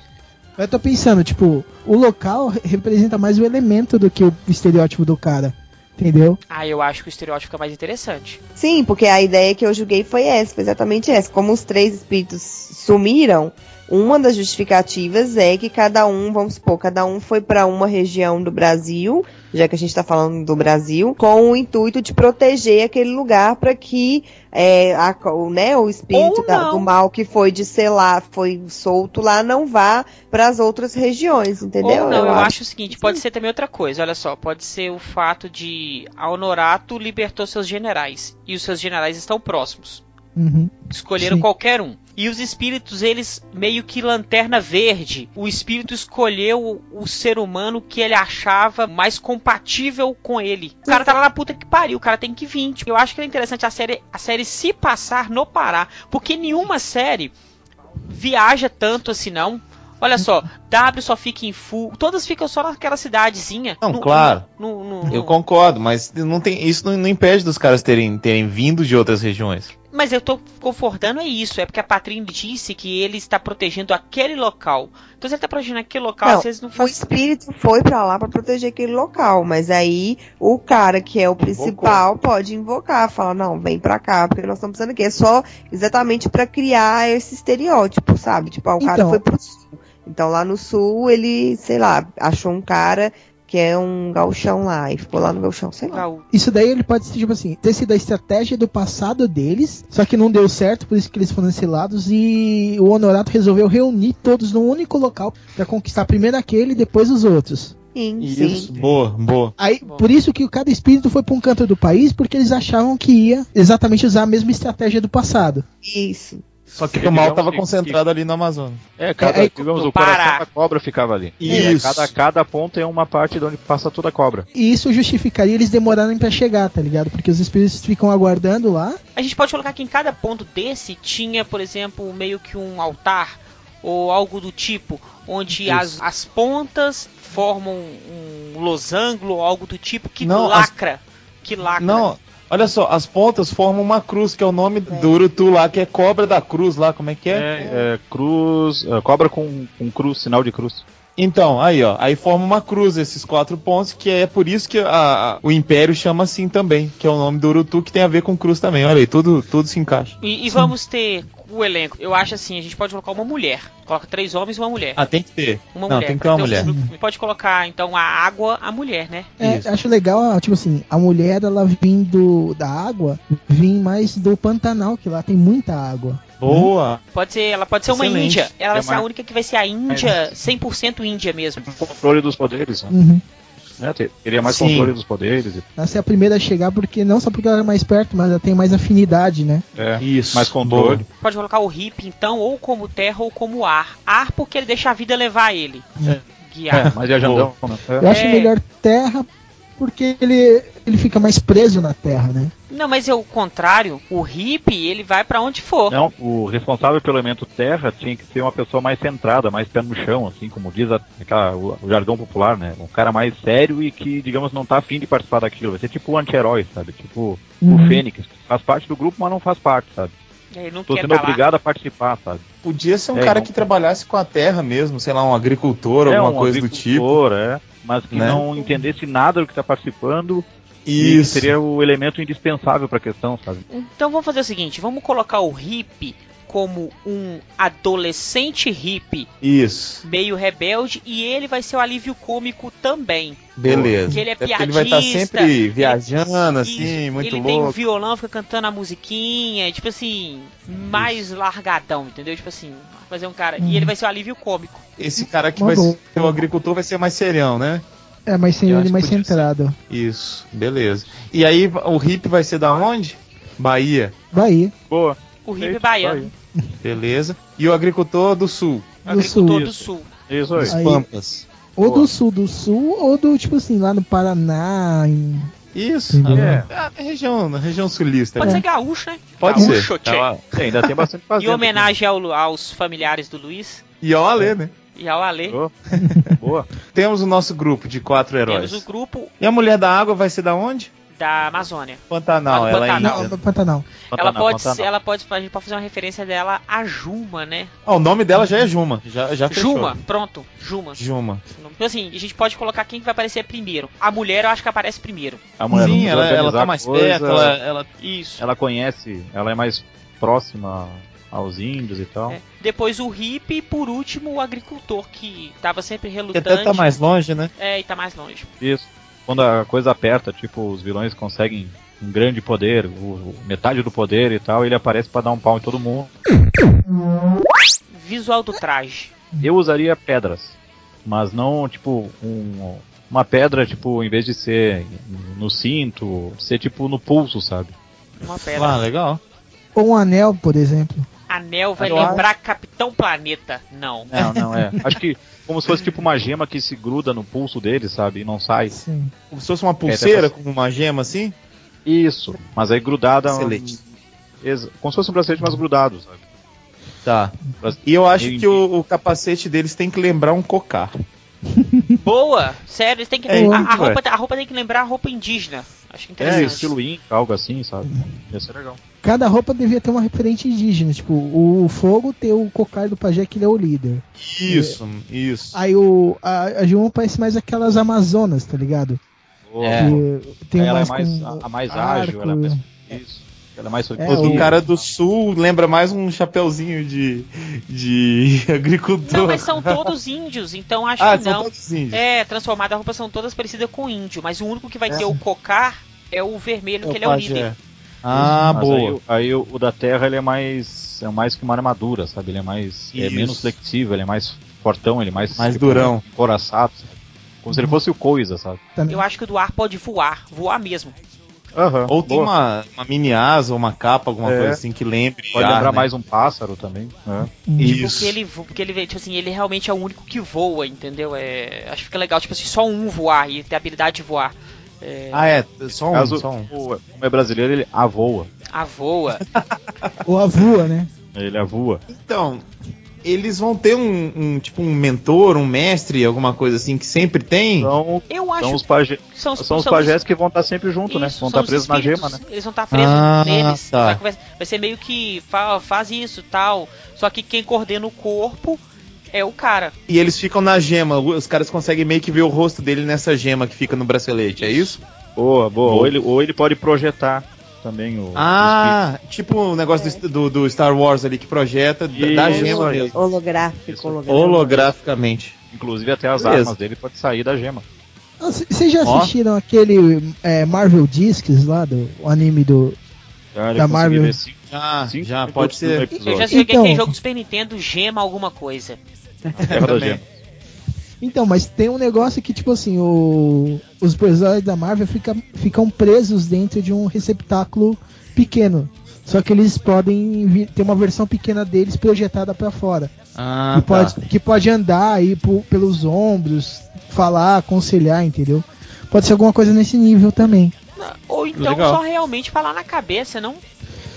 Eu tô pensando, tipo, o local re- representa mais o elemento do que o estereótipo do cara. Entendeu? Ah, eu acho que o estereótipo fica mais interessante. Sim, porque a ideia que eu julguei foi essa, foi exatamente essa. Como os três espíritos sumiram, uma das justificativas é que cada um, vamos supor, cada um foi para uma região do Brasil, já que a gente está falando do Brasil, com o intuito de proteger aquele lugar para que é, a- o, né, o espírito da- do mal que foi de sei lá, foi solto lá, não vá para as outras regiões, entendeu? Ou não, eu, acho o seguinte, pode ser também outra coisa, olha só, pode ser o fato de a Honorato libertou seus generais, e os seus generais estão próximos. Uhum. Escolheram Sim. qualquer um. E os espíritos, eles meio que lanterna verde. O espírito escolheu o, ser humano que ele achava mais compatível com ele. O cara tá lá na puta que pariu, o cara tem que vir. Tipo, eu acho que é interessante a série, a série se passar no Pará. Porque nenhuma série viaja tanto assim, não. Olha só, W só fica em full. Todas ficam só naquela cidadezinha. Não, No- claro. no- no- Eu concordo, mas não tem, isso não, não impede dos caras terem, terem vindo de outras regiões. Mas eu tô confortando é isso, é porque a Patrícia disse que ele está protegendo aquele local. Então se ele está protegendo aquele local, Não, vezes não O faz. espírito foi pra lá pra proteger aquele local, mas aí o cara que é o principal pode invocar, falar não, vem pra cá, porque nós estamos precisando aqui. É só exatamente pra criar esse estereótipo, sabe? Tipo, ah, o cara Então. foi pro sul. Então lá no sul ele, sei lá, achou um cara que é um galchão lá e ficou lá no galchão, sei lá. Isso daí ele pode ser, tipo assim, ter sido a estratégia do passado deles, só que não deu certo, por isso que eles foram exilados, e o Honorato resolveu reunir todos num único local pra conquistar primeiro aquele e depois os outros. Sim, Isso, sim. boa, boa. Aí, Bom. por isso que cada espírito foi pra um canto do país, porque eles achavam que ia exatamente usar a mesma estratégia do passado. Isso. Só que o mal digamos tava que- concentrado ali no Amazonas. É, cada, É, aí- digamos, o coração da cobra ficava ali. Isso. É, cada, cada ponto é uma parte de onde passa toda a cobra. E isso justificaria eles demorarem pra chegar, tá ligado? Porque os espíritos ficam aguardando lá. A gente pode colocar que em cada ponto desse tinha, por exemplo, meio que um altar ou algo do tipo, onde Isso. as, as pontas formam um losango ou algo do tipo que Não, as- lacra. Que lacra. Não, olha só, as pontas formam uma cruz, que é o nome do Urutu lá, que é cobra da cruz lá, como é que é? É, é, cruz, é, cobra com, com cruz, sinal de cruz. Então, aí ó, aí forma uma cruz esses quatro pontos, que é por isso que a- a- o Império chama assim também, que é o nome do Urutu, que tem a ver com cruz também. Olha aí, tudo, tudo se encaixa. E, e vamos ter o elenco. Eu acho assim, a gente pode colocar uma mulher. Coloca três homens e uma mulher. Ah, tem que ter. Uma Não, mulher. tem que ter uma um mulher. grupo. Pode colocar, então, a água, a mulher, né? É, Isso. acho legal, tipo assim, a mulher ela vindo da água, vem mais do Pantanal, que lá tem muita água. Boa. Pode ser, ela pode ser uma Excelente. índia. Ela vai É ser a única que vai ser a índia, 100% índia mesmo. Controle dos poderes, né? Uhum. Né, ter- Teria mais Sim. controle dos poderes. e- Essa é a primeira a chegar, porque não só porque ela é mais perto, mas ela tem mais afinidade, né? É, Isso. mais controle. Boa. Pode colocar o hippie, então, ou como terra ou como ar. Ar porque ele deixa a vida levar ele. É. Guiar. É, mais viajandão, né? É. Eu acho É. melhor terra, porque ele, ele fica mais preso na terra, né? Não, mas é o contrário. O hippie, ele vai pra onde for. Não, o responsável pelo elemento terra tinha que ser uma pessoa mais centrada, mais pé no chão, assim, como diz a- aquela- o, o jargão popular, né? Um cara mais sério e que, digamos, não tá afim de participar daquilo. Vai ser tipo o anti-herói, sabe? Tipo Uhum. o Fênix, que faz parte do grupo, mas não faz parte, sabe? Ele não Tô quer sendo tá lá. obrigado a participar, sabe? Podia ser um É, cara não- que trabalhasse com a terra mesmo, sei lá, um agricultor, é alguma um coisa do tipo. agricultor, é, mas que né? não entendesse nada do que tá participando e Isso. seria o elemento indispensável pra questão, sabe? Então vamos fazer o seguinte, vamos colocar o hippie como um adolescente hippie Isso. meio rebelde e ele vai ser o alívio cômico também. Beleza. Porque ele é Até porque ele vai estar piadista, sempre ele- viajando, assim, muito ele tem um louco. violão, fica cantando a musiquinha, tipo assim, mais largadão, entendeu? Tipo assim, fazer um cara. E ele vai ser o alívio cômico. Esse cara que Uma vai ser o agricultor vai ser mais serião, né? É, mas sem Eu ele acho mais podia ser. centrado. Isso, beleza. E aí o hippie vai ser da onde? Bahia, Bahia. Boa. O hippie Feito, baiano. Beleza. E o agricultor do sul, Do agricultor sul. do sul. Isso aí. dos Pampas. Ou Boa. do sul do sul, ou do, tipo assim, lá no Paraná. Em... Isso, é. A região, na região sulista. Pode né? ser gaúcho, né? Pode gaúcho, ser. tchê. Ela- é, ainda tem bastante Em fazenda homenagem ao- aos familiares do Luiz E ó, Alê, né? e ao. Boa. Boa. Temos o nosso grupo de quatro heróis. Temos o grupo E a mulher da água vai ser da onde? Da Amazônia. Pantanal, Ah, ela Pantanal. é Não, Pantanal. ela pode, Pantanal. ser- ela pode, a gente pode fazer uma referência dela a Juma, né? Ó, o nome dela já é Juma. Já, já fechou. Juma, pronto, Juma. Juma. Então assim, a gente pode colocar quem que vai aparecer primeiro. A mulher eu acho que aparece primeiro. A mulher Sim, ela, ela tá mais coisa, perto, ela, ela Isso. ela conhece, ela é mais próxima aos índios e tal. É. Depois o hippie e por último o agricultor que tava sempre que relutante. até tá mais longe, né? É, e tá mais longe. Isso. Quando a coisa aperta, tipo, os vilões conseguem um grande poder, o, metade do poder e tal, ele aparece pra dar um pau em todo mundo. Visual do traje. Eu usaria pedras, mas não, tipo, um- uma pedra, tipo, em vez de ser no cinto, ser tipo no pulso, sabe? Uma pedra. Ah, legal. Ou um anel, por exemplo. Anel vai Eu lembrar Capitão Planeta. Não. Não, não é. Acho que como se fosse tipo uma gema que se gruda no pulso dele, sabe? E não sai. Sim. Como se fosse uma pulseira É, com uma gema assim? Isso. Mas aí grudada. Bracelete. Exa- Como se fosse um bracelete, mas grudado, sabe? Tá. E eu acho Entendi. que o, o capacete deles tem que lembrar um cocar. Boa! Sério, eles têm que. É a, a roupa, a roupa tem que lembrar a roupa indígena. Acho que É, interessante. estilo Inca, algo assim, sabe? Ia ser legal. Cada roupa devia ter uma referente indígena. Tipo, o fogo tem o cocar do pajé, que ele é o líder. Isso, isso. Aí o, a, a Juma parece mais aquelas amazonas, tá ligado? É. Tem ela é mais mais, com a, a mais ágil, ela é mais. Isso. Ela é mais É, O cara do sul lembra mais um chapeuzinho de, de agricultor. Não, mas são todos índios, então acho ah, que são não. todos índios. É, transformada a roupa são todas parecidas com índio, mas o único que vai É. ter o cocar é o vermelho, que ele é o líder. Ah, Mas boa. Aí, o- aí o, o da Terra ele é mais. É mais que uma armadura, sabe? Ele é mais. É Isso. menos flexível, ele é mais fortão, ele é mais. Mais durão. Encoraçado, sabe? Como se ele fosse o coisa, sabe? também. Eu acho que o do ar pode voar, voar mesmo. Aham. Ou tem uma, uma mini asa ou uma capa, alguma É. coisa assim que lembre. Pode ar, lembrar né? mais um pássaro também. né? Isso. Porque ele, porque ele, tipo assim, ele realmente é o único que voa, entendeu? É, acho que fica legal, tipo assim, só um voar e ter a habilidade de voar. É, Ah, é. Só um, Caso só um. o, como é brasileiro, ele avoa. a voa. Ou a voa, né? Ele avoa. Então, eles vão ter um, um, tipo um mentor, um mestre, alguma coisa assim que sempre tem. São, Eu acho são os, pajé, que são, os- são os são pajés que vão estar sempre junto, né? Isso, Vão são estar os presos na gema, né? Eles vão estar presos Ah, neles. tá. Vai, ser meio que fa- faz isso tal. Só que quem coordena o corpo é o cara. E eles ficam na gema. Os caras conseguem meio que ver o rosto dele nessa gema que fica no bracelete, é isso? Boa, boa. Ou ele, ou ele pode projetar também o. Ah, tipo o negócio do, do, do Star Wars ali que projeta da- da gema mesmo. Holográfico, holográfico. Holograficamente. o. Inclusive até as Beleza. armas dele pode sair da gema. Ah, Vocês já Ó. assistiram aquele é, Marvel Discs lá, do o anime do. Da Marvel. cinco- Já, cinco já, pode ser. Eu já joguei Então- aquele jogo do Super Nintendo, gema alguma coisa. Terra da. Gema. Então, mas tem um negócio que, tipo assim, o- os personagens da Marvel fica- ficam presos dentro de um receptáculo pequeno. Só que eles podem vir- ter uma versão pequena deles projetada pra fora. Ah, que, tá. pode, que pode andar aí po- pelos ombros, falar, aconselhar, entendeu? Pode ser alguma coisa nesse nível também. Ou então Legal. só realmente falar na cabeça, não?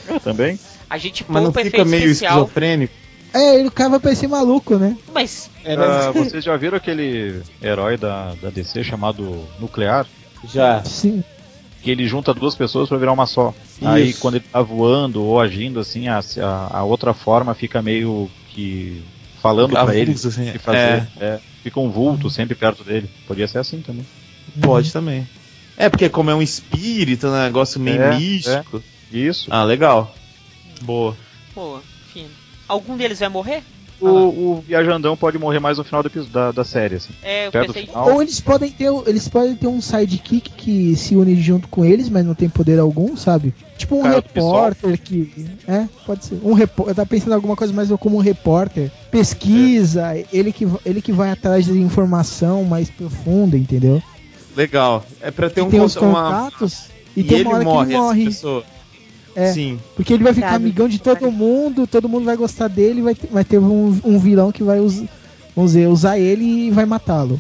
Eu também. A gente Mas não fica meio especial. esquizofrênico? É, ele cara vai parecer maluco, né? Mas Ah, vocês já viram aquele herói da, da DC chamado Nuclear? Já. Sim. Que ele junta duas pessoas pra virar uma só. Aí Isso. quando ele tá voando ou agindo assim, a, a, a outra forma fica meio que falando pra Avulso, ele assim, que fazer. É, fica um vulto sempre perto dele. Podia ser assim também. Pode também. É, porque como é um espírito, um negócio meio É, místico. Isso. Ah, legal. Boa. Pô, fino. Algum deles vai morrer? O, o viajandão pode morrer mais no final do episódio, da, da série, assim. É, eu Perto pensei. final. Ou eles podem ter, eles podem ter um sidekick que se une junto com eles, mas não tem poder algum, sabe? Tipo um Cara repórter que. É, pode ser. Um repórter. Eu tava pensando em alguma coisa mais como um repórter. Pesquisa, ele, que, ele que vai atrás de informação mais profunda, entendeu? Legal. É pra ter Que um tem uma... contatos e, E, tem ele uma hora morre, que ele morre. É. Sim. Porque ele vai ficar Sabe? amigão de todo mundo, todo mundo vai gostar dele, vai ter, vai ter um, um vilão que vai us- vamos dizer, usar ele e vai matá-lo.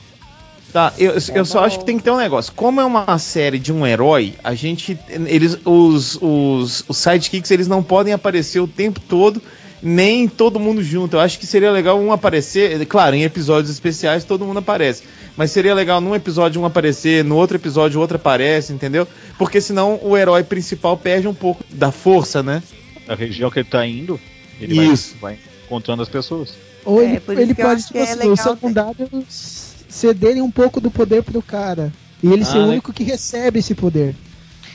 Tá, eu, eu só acho que tem que ter um negócio. Como é uma série de um herói, a gente. Eles. Os, os, os sidekicks eles não podem aparecer o tempo todo, nem todo mundo junto. Eu acho que seria legal um aparecer. Claro, em episódios especiais todo mundo aparece. Mas seria legal num episódio um aparecer, no outro episódio o outro aparece, entendeu? Porque senão o herói principal perde um pouco da força, né? A região que ele tá indo, ele Isso. vai, vai encontrando as pessoas. Ou É, ele, por isso ele pode, acho tipo é assim, legal os secundários cederem um pouco do poder pro cara. E ele ser Ah, o único que recebe esse poder.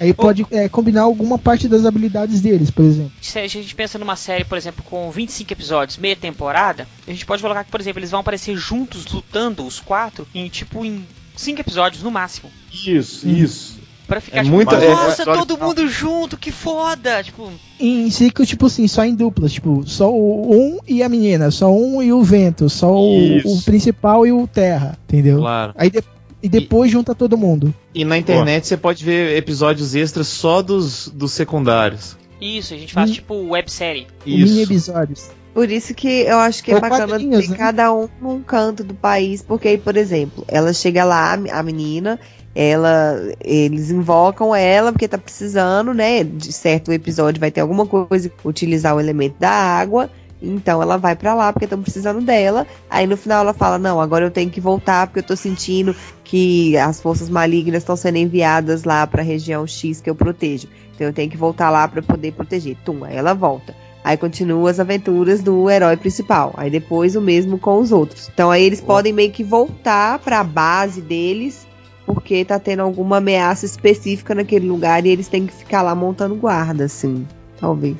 Aí pode é, combinar alguma parte das habilidades deles, por exemplo. Se a gente pensa numa série, por exemplo, com 25 episódios, meia temporada, a gente pode colocar que, por exemplo, eles vão aparecer juntos, lutando, os quatro, em tipo em 5 episódios no máximo. Isso, isso. Pra ficar É tipo, muito- é- nossa, é- todo mundo junto, que foda! Tipo, Em ciclo, tipo assim, só em duplas, tipo, só o um e a menina, só um e o vento, só o, o principal e o terra, entendeu? Claro. Aí de- e depois junta todo mundo. E na internet você pode ver episódios extras só dos, dos secundários. isso, a gente faz Hum. tipo websérie. Mini episódios. Por isso que eu acho que é Ou bacana ter né? cada um num canto do país, porque aí, por exemplo, ela chega lá, a menina, ela, eles invocam ela porque tá precisando, né? De certo episódio vai ter alguma coisa utilizar o elemento da água. Então ela vai pra lá porque estão precisando dela. Aí no final ela fala: "Não, agora eu tenho que voltar porque eu tô sentindo que as forças malignas estão sendo enviadas lá pra região X que eu protejo. Então eu tenho que voltar lá pra poder proteger". Tum, aí ela volta. Aí continua as aventuras do herói principal. Aí depois o mesmo com os outros. Então aí eles podem meio que voltar pra base deles, porque tá tendo alguma ameaça específica naquele lugar e eles têm que ficar lá montando guarda, assim. Talvez.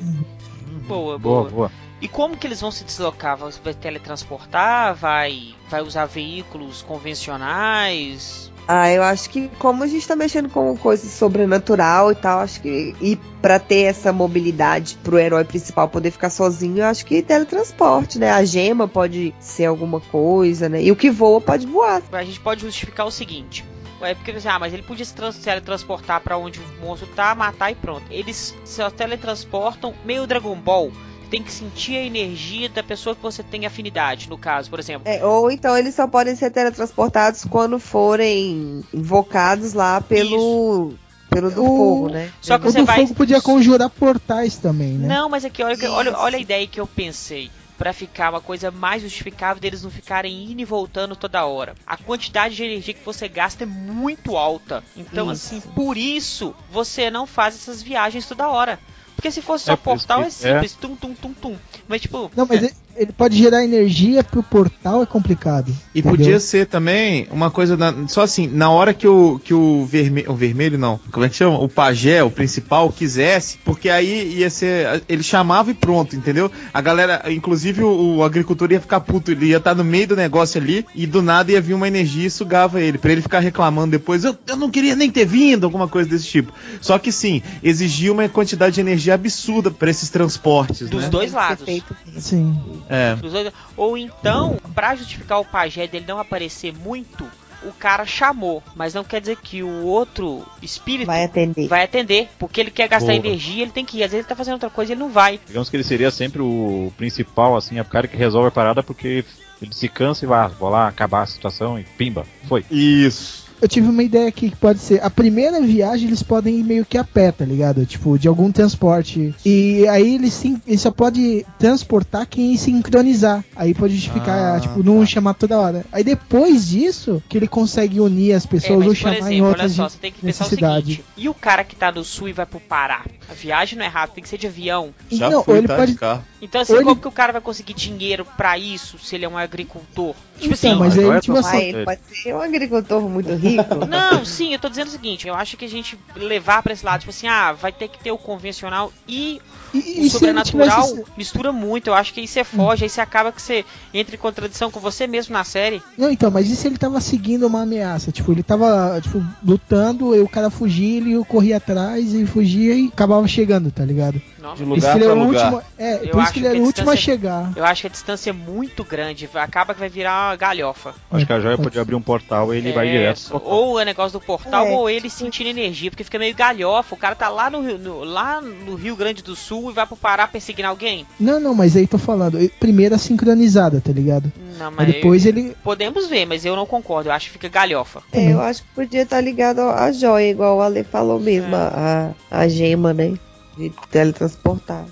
Boa, boa. Boa, boa. E como que eles vão se deslocar? Vai teletransportar? Vai, vai usar veículos convencionais? Ah, eu acho que como a gente tá mexendo com coisa sobrenatural e tal, acho que e pra ter essa mobilidade pro herói principal poder ficar sozinho, eu acho que teletransporte, né? A gema pode ser alguma coisa, né? E o que voa pode voar. A gente pode justificar o seguinte. É porque assim, ah, mas ele podia se trans- teletransportar pra onde o monstro tá, matar e pronto. Eles se teletransportam meio Dragon Ball. Tem que sentir a energia da pessoa que você tem afinidade, no caso, por exemplo. É, ou então eles só podem ser teletransportados quando forem invocados lá pelo pelo do O- fogo, né? Só que O você do vai. fogo podia conjurar portais também, né? Não, mas aqui, olha, que- olha, Isso. olha a ideia que eu pensei. Pra ficar uma coisa mais justificável deles não ficarem indo e voltando toda hora. A quantidade de energia que você gasta é muito alta. Então, Isso. assim, por isso você não faz essas viagens toda hora. Porque se fosse só É, portal, é simples, tum, tum, tum, tum. Mas, tipo, Não, mas ele, pode gerar energia pro portal, é complicado. E entendeu? podia ser também uma coisa, na- só assim, na hora que o, que o vermelho, o vermelho não, como é que chama? O pajé, o principal, quisesse, porque aí ia ser, ele chamava e pronto, entendeu? A galera, inclusive o, o agricultor ia ficar puto, ele ia estar no meio do negócio ali e do nada ia vir uma energia e sugava ele, pra ele ficar reclamando depois, eu, eu não queria nem ter vindo, alguma coisa desse tipo. Só que sim, exigia uma quantidade de energia absurda pra esses transportes, dos né? dois lados. Sim. É. Ou então, pra justificar o pajé dele não aparecer muito, o cara chamou. Mas não quer dizer que o outro espírito Vai atender. vai atender. Porque ele quer gastar Boa. energia, ele tem que ir. Às vezes ele tá fazendo outra coisa e ele não vai. Digamos que ele seria sempre o principal, assim, é o cara que resolve a parada porque ele se cansa e vai, ah, vou lá acabar a situação e pimba, foi. Isso. Eu tive uma ideia aqui que pode ser. A primeira viagem eles podem ir meio que a pé, tá ligado? Tipo, de algum transporte. E aí eles, sim, eles só pode transportar quem sincronizar. Aí pode ficar, Ah, tipo, não tá. chamar toda hora. Aí depois disso, que ele consegue unir as É, pessoas ou mas, por chamar em exemplo, olha outras só, você tem que pensar o seguinte: e o cara que tá no sul e vai pro Pará? A viagem não é rápida, tem que ser de avião. Já não, fui, ou ele tá, pode. de carro. Então, assim, Ou como ele- que o cara vai conseguir dinheiro pra isso se ele é um agricultor? Tipo Então, assim, mas aí, tipo assim. Aí ele pode ser um agricultor muito rico. Não, sim, eu tô dizendo o seguinte, eu acho que a gente levar pra esse lado, tipo assim, ah, vai ter que ter o convencional e E, o e sobrenatural tivesse. mistura muito, eu acho que aí você foge, aí você acaba que você entra em contradição com você mesmo na série. Não, então, mas e se ele tava seguindo uma ameaça? Tipo, ele tava, tipo, lutando, e o cara fugia, ele corria atrás e fugia e acabava chegando, tá ligado? Não, De Por lugar isso que ele pra era o lugar. último. É, Eu por isso acho que ele era o a último a chegar. Eu acho que a distância é muito grande, vai- acaba que vai virar uma galhofa. Acho que a joia pode abrir um portal e ele vai É, direto. pro portal. Ou é negócio do portal, É. ou ele sentindo energia, porque fica meio galhofa. O cara tá lá no, Rio- no- lá no Rio Grande do Sul e vai pro Pará perseguindo alguém. Não, não, mas aí tô falando. Primeiro a sincronizada, tá ligado? Não, Aí mas depois ele. podemos ver, mas eu não concordo. Eu acho que fica galhofa. É, eu acho que podia estar ligado à joia, igual o Ale falou mesmo, a, a gema, né? De teletransportar.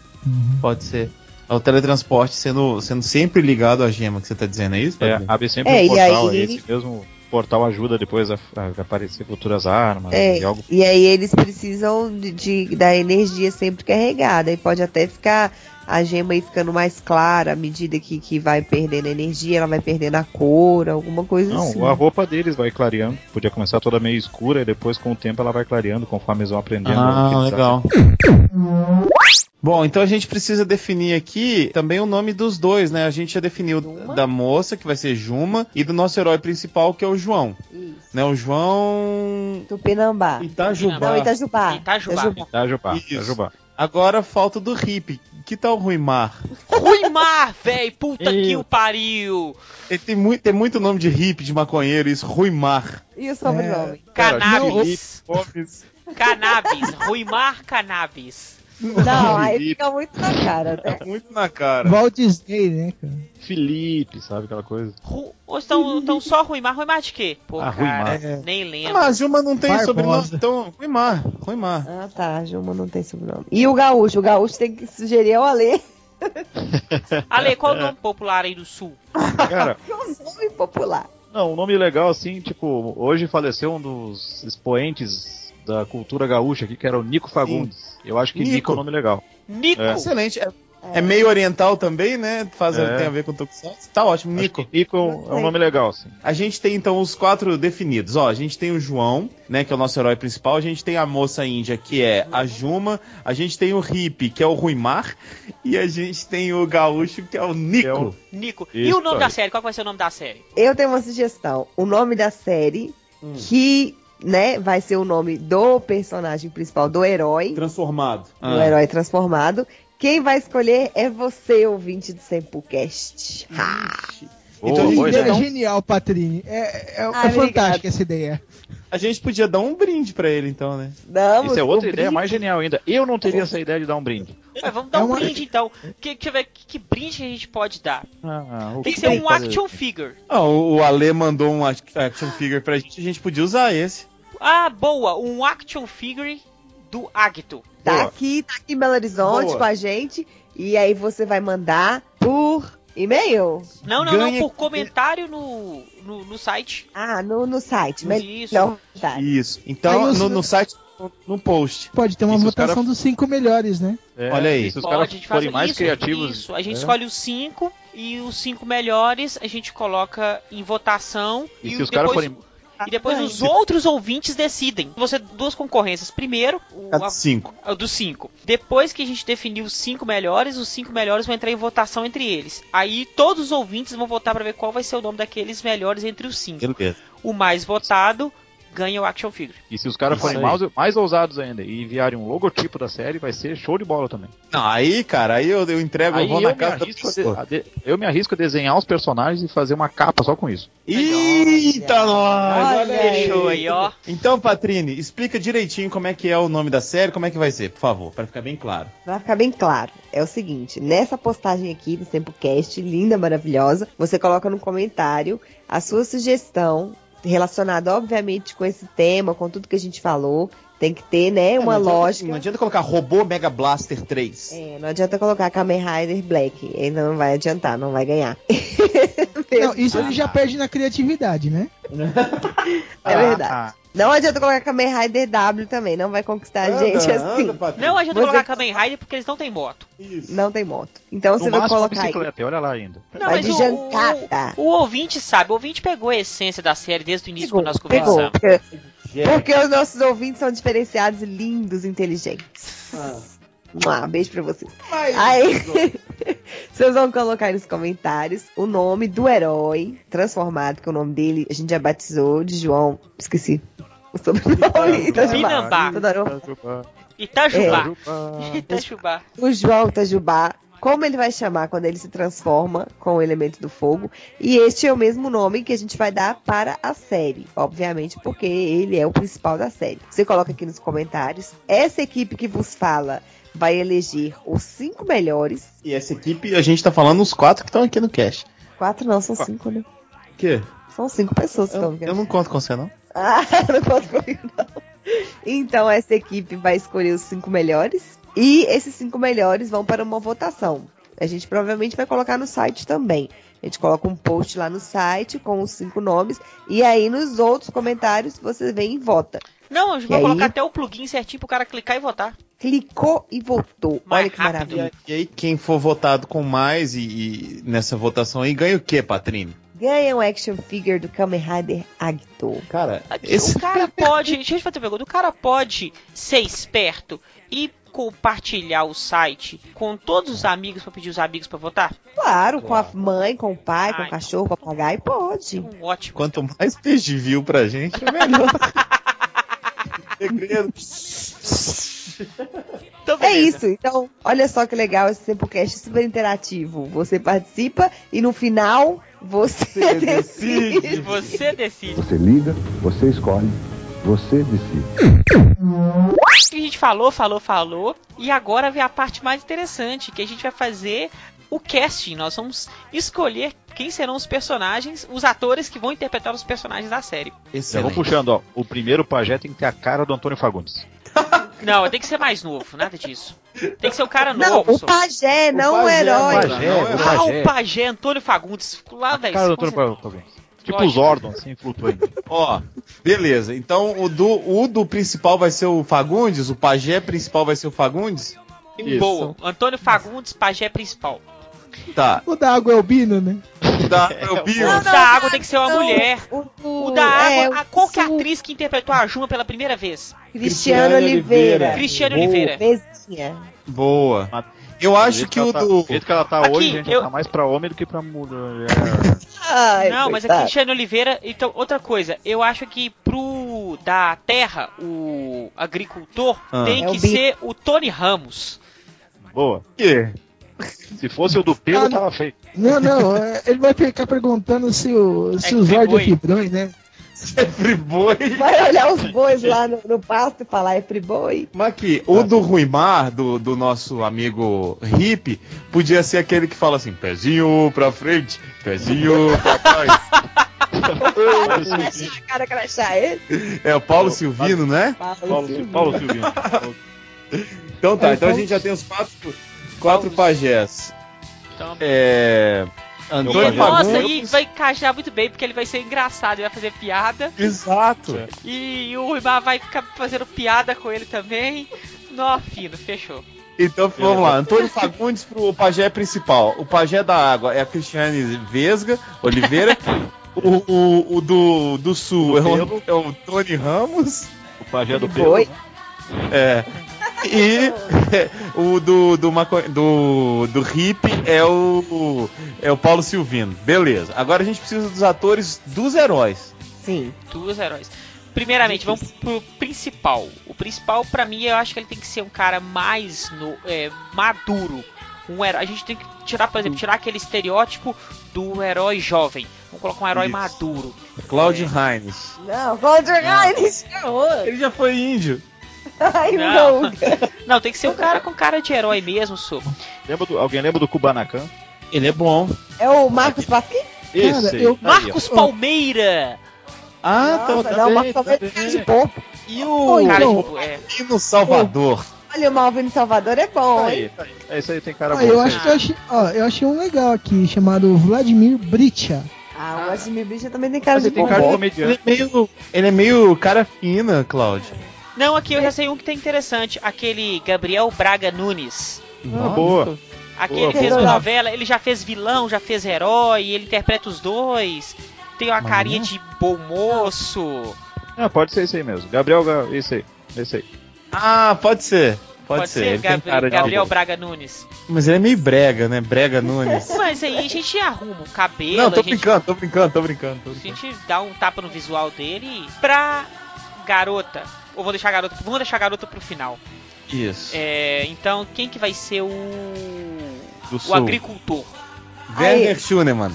Pode ser. É o teletransporte sendo, sendo sempre ligado à gema que você tá dizendo, é isso? É, abre sempre É, um portal, aí- aí esse mesmo portal ajuda depois a, a aparecer futuras armas É, e algo. e aí eles precisam de, de- da energia sempre carregada. E pode até ficar a gema aí ficando mais clara à medida que, que vai perdendo energia, ela vai perdendo a cor, alguma coisa Não, assim. a roupa deles vai clareando. Podia começar toda meio escura e depois com o tempo ela vai clareando conforme eles vão aprendendo. Ah, legal. Bom, então a gente precisa definir aqui também o nome dos dois, né? A gente já definiu Juma. da moça, que vai ser Juma, e do nosso herói principal, que é o João. Isso. Né? O João Tupinambá. Itajubá. Não, Itajubá. Itajubá. Itajubá, Isso. Itajubá. Agora falta do hippie. Que tal o Ruimar? Ruimar, véi, puta que o pariu. Ele tem muito, tem muito nome de hippie, de maconheiro, isso, Ruimar. E o sobrenome? Cara, Cannabis. Cannabis. Ruimar Cannabis. Não, aí fica muito na cara, né? É muito na cara. Walt Disney, né, cara? Felipe, sabe aquela coisa? Ru... Ou estão, estão só Ruimar? Ruimar de quê? Pô, Ah, cara, Ruimar. nem lembro. Mas a Juma não tem Barbosa. sobrenome, então Ruimar, Ruimar. Ah, tá. Juma não tem sobrenome. E o gaúcho? O gaúcho tem que sugerir ao Ale. Ale, qual é o nome popular aí do sul? Cara, Que é um nome popular. não, um nome legal assim, tipo, hoje faleceu um dos expoentes da cultura gaúcha aqui, que era o Nico Fagundes. Eu acho que Nico, Nico. é um nome legal. Nico. É. Excelente. É, é meio oriental também, né? Faz, É. Tem a ver com Tokusatsu. Tá ótimo, Nico. Nico é um nome legal, assim. A gente tem então os quatro definidos. Ó, a gente tem o João, né, que é o nosso herói principal. A gente tem a moça índia, que é a Juma. A gente tem o hippie, que é o Ruimar. E a gente tem o gaúcho, que é o Nico. É o- Nico. e Isso o nome aí. da série? Qual vai ser o nome da série? Eu tenho uma sugestão. O nome da série, Hum. que, né, vai ser o nome do personagem principal, do herói, Transformado. do herói transformado. Quem vai escolher é você, ouvinte do Sempocast. Boa, Então boa dar um- genial, Patrini. É, é, é Ah, fantástica obrigada. essa ideia. A gente podia dar um brinde pra ele, então, né? Damos Isso é outra o ideia brinde. mais genial ainda. Eu não teria essa ideia de dar um brinde. É, vamos dar É um uma- brinde então. Que, deixa eu ver que, que brinde a gente pode dar. Ah, Tem que tem ser um fazer? action figure. Ah, o, o Ale mandou um act- action figure pra gente. A gente podia usar esse. Ah, boa, um action figure do Agito. Tá Boa. aqui, tá aqui em Belo Horizonte Boa. com a gente. E aí você vai mandar por e-mail. Não, não, Ganha- não, por comentário no, no, no site. Ah, no, no site. Isso. Tá. Isso. Então, no, no site, no, no post. Pode ter uma E os votação cara- dos cinco melhores, né? É, Olha aí. e Se os caras forem mais isso, criativos. Isso, a gente é. escolhe os cinco e os cinco melhores a gente coloca em votação. E se os caras depois, forem- e depois os Se- outros ouvintes decidem. Você duas concorrências. Primeiro, o, a- cinco. a dos cinco. Depois que a gente definir os cinco melhores, os cinco melhores vão entrar em votação entre eles. Aí todos os ouvintes vão votar pra ver qual vai ser o nome daqueles melhores entre os cinco. Beleza. O mais votado ganha o action figure. E se os caras forem mais, mais ousados ainda e enviarem um logotipo da série, vai ser show de bola também. Não, aí, cara, aí eu, eu entrego, Aí eu vou eu na me, casa da arrisco a de- eu me arrisco a desenhar os personagens e fazer uma capa só com isso. Eita, nós! Olha, aí. aí. Ó. Então, Patrine, explica direitinho como é que é o nome da série, como é que vai ser, por favor, pra ficar bem claro. Pra ficar bem claro, é o seguinte: nessa postagem aqui do Sempocast, linda, maravilhosa, você coloca no comentário a sua sugestão relacionado, obviamente, com esse tema, com tudo que a gente falou. Tem que ter, né, É, uma não adianta- lógica. Não adianta colocar robô Mega Blaster 3. É, não adianta colocar Kamen Rider Black. Ele não vai adiantar, não vai ganhar. Não, isso ele já perde na criatividade, né? É verdade. Não adianta colocar Kamen Rider W também, não vai conquistar a gente assim. Não adianta Você- colocar Kamen Rider porque eles não têm moto. Não tem moto. Então você No vai máximo uma colocar bicicleta, olha lá ainda. Não, Vai mas de o, o, o ouvinte sabe, o ouvinte pegou a essência da série desde o início Pegou, quando nós pegou. conversamos. Porque, porque os nossos ouvintes são diferenciados, lindos, inteligentes. Um beijo pra vocês. Aí, vocês vão colocar nos comentários o nome do herói transformado, que o nome dele a gente já batizou de João. Esqueci. O sobrenome. Itajubá. Itajubá. É. Itajubá. o João Itajubá, como ele vai chamar quando ele se transforma com o elemento do fogo. E este é o mesmo nome que a gente vai dar para a série, obviamente, porque ele é o principal da série. Você coloca aqui nos comentários. Essa equipe que vos fala vai eleger os cinco melhores. E essa equipe, a gente tá falando os quatro que estão aqui no cast. Quatro não, são cinco, né? O quê? São cinco pessoas que estão eu não conto com você, não. Ah, não conto comigo, não. Então, essa equipe vai escolher os cinco melhores. E esses cinco melhores vão para uma votação. A gente provavelmente vai colocar no site também. A gente coloca um post lá no site com os cinco nomes. E aí, nos outros comentários, você vem e vota. Não, eu E vou aí? colocar até o plugin certinho pro cara clicar e votar. Clicou e votou. Mais Olha que rápido. Maravilha. e aí, quem for votado com mais e, e nessa votação aí, ganha o quê, Patrine? Ganha um action figure do Kamen Rider Agito. Cara, esse... O cara pode. Deixa eu te fazer uma pergunta. O cara pode ser esperto e compartilhar o site com todos os amigos pra pedir os amigos pra votar? Claro, com a mãe, com o pai, com Ai. o cachorro, com o papagaio, pode. Um ótimo. Quanto mais peixe view pra gente, é melhor. Segredo. Então, É isso, então, olha só que legal esse Sempocast super interativo. Você participa e no final você, Você decide. decide. Você decide. Você liga, você escolhe, você decide. que a gente falou, falou, falou. E agora vem a parte mais interessante, que a gente vai fazer o casting. Nós vamos escolher quem serão os personagens, os atores que vão interpretar os personagens da série. Já vou Excelente. puxando, ó. O primeiro pajé tem que ter a cara do Antônio Fagundes. Não, tem que ser mais novo, nada disso. Tem que ser um cara Não, novo. o só. pajé, não o pajé, herói. o Pajé, Não, o é- Ah, pajé. o pajé Antônio Fagundes. Ficou lá, velho. cara do com Antônio certeza. Fagundes. Tipo os Zordon, assim, flutuando. Ó, beleza. Então o do, o do principal vai ser o Fagundes, o pajé principal vai ser o Fagundes? Isso. Boa. Antônio Fagundes, pajé principal. Tá. O da água é o Bino, né? Tá, eu vi. O da água tem que ser uma não. mulher. O, do- O da água, é, a, qual que é a atriz que interpretou a Juma pela primeira vez? Cristiano Oliveira. Boa. Oliveira. Bezinha. Boa. Eu acho que o tá- do. Do jeito que ela tá Aqui, hoje, gente, eu- tá mais pra homem do que pra mulher. Ai, Não, mas a coitado. Cristiane Oliveira. Então, outra coisa, eu acho que pro da Terra, o agricultor, Ah. tem É o que Bi. ser o Tony Ramos. Boa. quê? Se fosse o do pelo, Ah, tava feito. Não, não, é, ele vai ficar perguntando se o, se É o Zord é friboi. né? É friboi. Vai olhar os bois lá no, no pasto e falar é friboi. Mas aqui, o do Ruimar, do, do nosso amigo Hip, podia ser aquele que fala assim: pezinho pra frente, pezinho pra trás. Cara, crachá ele. É o Paulo Silvino, né? Paulo, Sil- Paulo Silvino. Então tá, É, então a Paulo- gente já tem os quatro, quatro pajés. Então, É. e, Antônio pajé. nossa, aí vai encaixar muito bem, porque ele vai ser engraçado, ele vai fazer piada. Exato. E o Ruimar vai ficar fazendo piada com ele também. Nó, fino, fechou. Então vamos lá, Antônio Fagundes pro pajé principal. O pajé da água é a Cristiane Vesga, Oliveira. O, o, o do, do sul é o, é o Tony Ramos. O pajé do pelo. né? É. E o do, do, maco- do, do hip é o, é o Paulo Silvino. Beleza. Agora a gente precisa dos atores dos heróis. Sim. Duas heróis. Primeiramente, vamos pro principal. O principal, pra mim, eu acho que ele tem que ser um cara mais no, é, maduro. Um herói. A gente tem que tirar, por exemplo, tirar aquele estereótipo do herói jovem. Vamos colocar um herói Isso. maduro. Claudio É. Hines. Não, Roger Hines. Ele já foi índio. Ai, Não. não. Não, tem que ser um cara com cara de herói mesmo, sou. Lembra do- alguém lembra do Kubanacan? Ele é bom. É o Marcos Pasquim? Esse aí. eu- Tá. Marcos Palmeira! Ah, tá, Nossa, tá não, bem, Marco tá Aurélio bem. de bobo. E o Cara, então, tipo, é. Malvino Salvador? Olha, o Malvino Salvador é bom, Tá aí, tá aí. É isso aí, tem cara Ó, bom. eu, acho que eu, achei, ó, eu achei um legal aqui, chamado Vladimir Bricha. Ah, o Vladimir Bicha também tem cara Mas de ele tem bom. cara de Ele é meio, ele é meio cara fina, Cláudio. Não, aqui eu já sei um que tá interessante. Aquele Gabriel Braga Nunes. Ah, boa. Aquele Boa, fez boa. uma novela, ele já fez vilão, já fez herói, ele interpreta os dois. Tem uma carinha de bom moço. Ah, pode ser isso aí mesmo. Gabriel, Ga- isso aí. Esse aí. Ah, pode ser. Pode, ser. Ele tem Gabri- Gabriel. Braga Nunes. Mas ele é meio brega, né? Brega Nunes. Mas aí a gente arruma o cabelo, Não, tô a gente, brincando, tô brincando, tô brincando. Tô a brincando. gente dá um tapa no visual dele pra garota. Ou vou deixar a garota, vamos deixar a garota pro final. Isso. É, então, quem que vai ser o Do o Sul. agricultor? Werner Schunemann.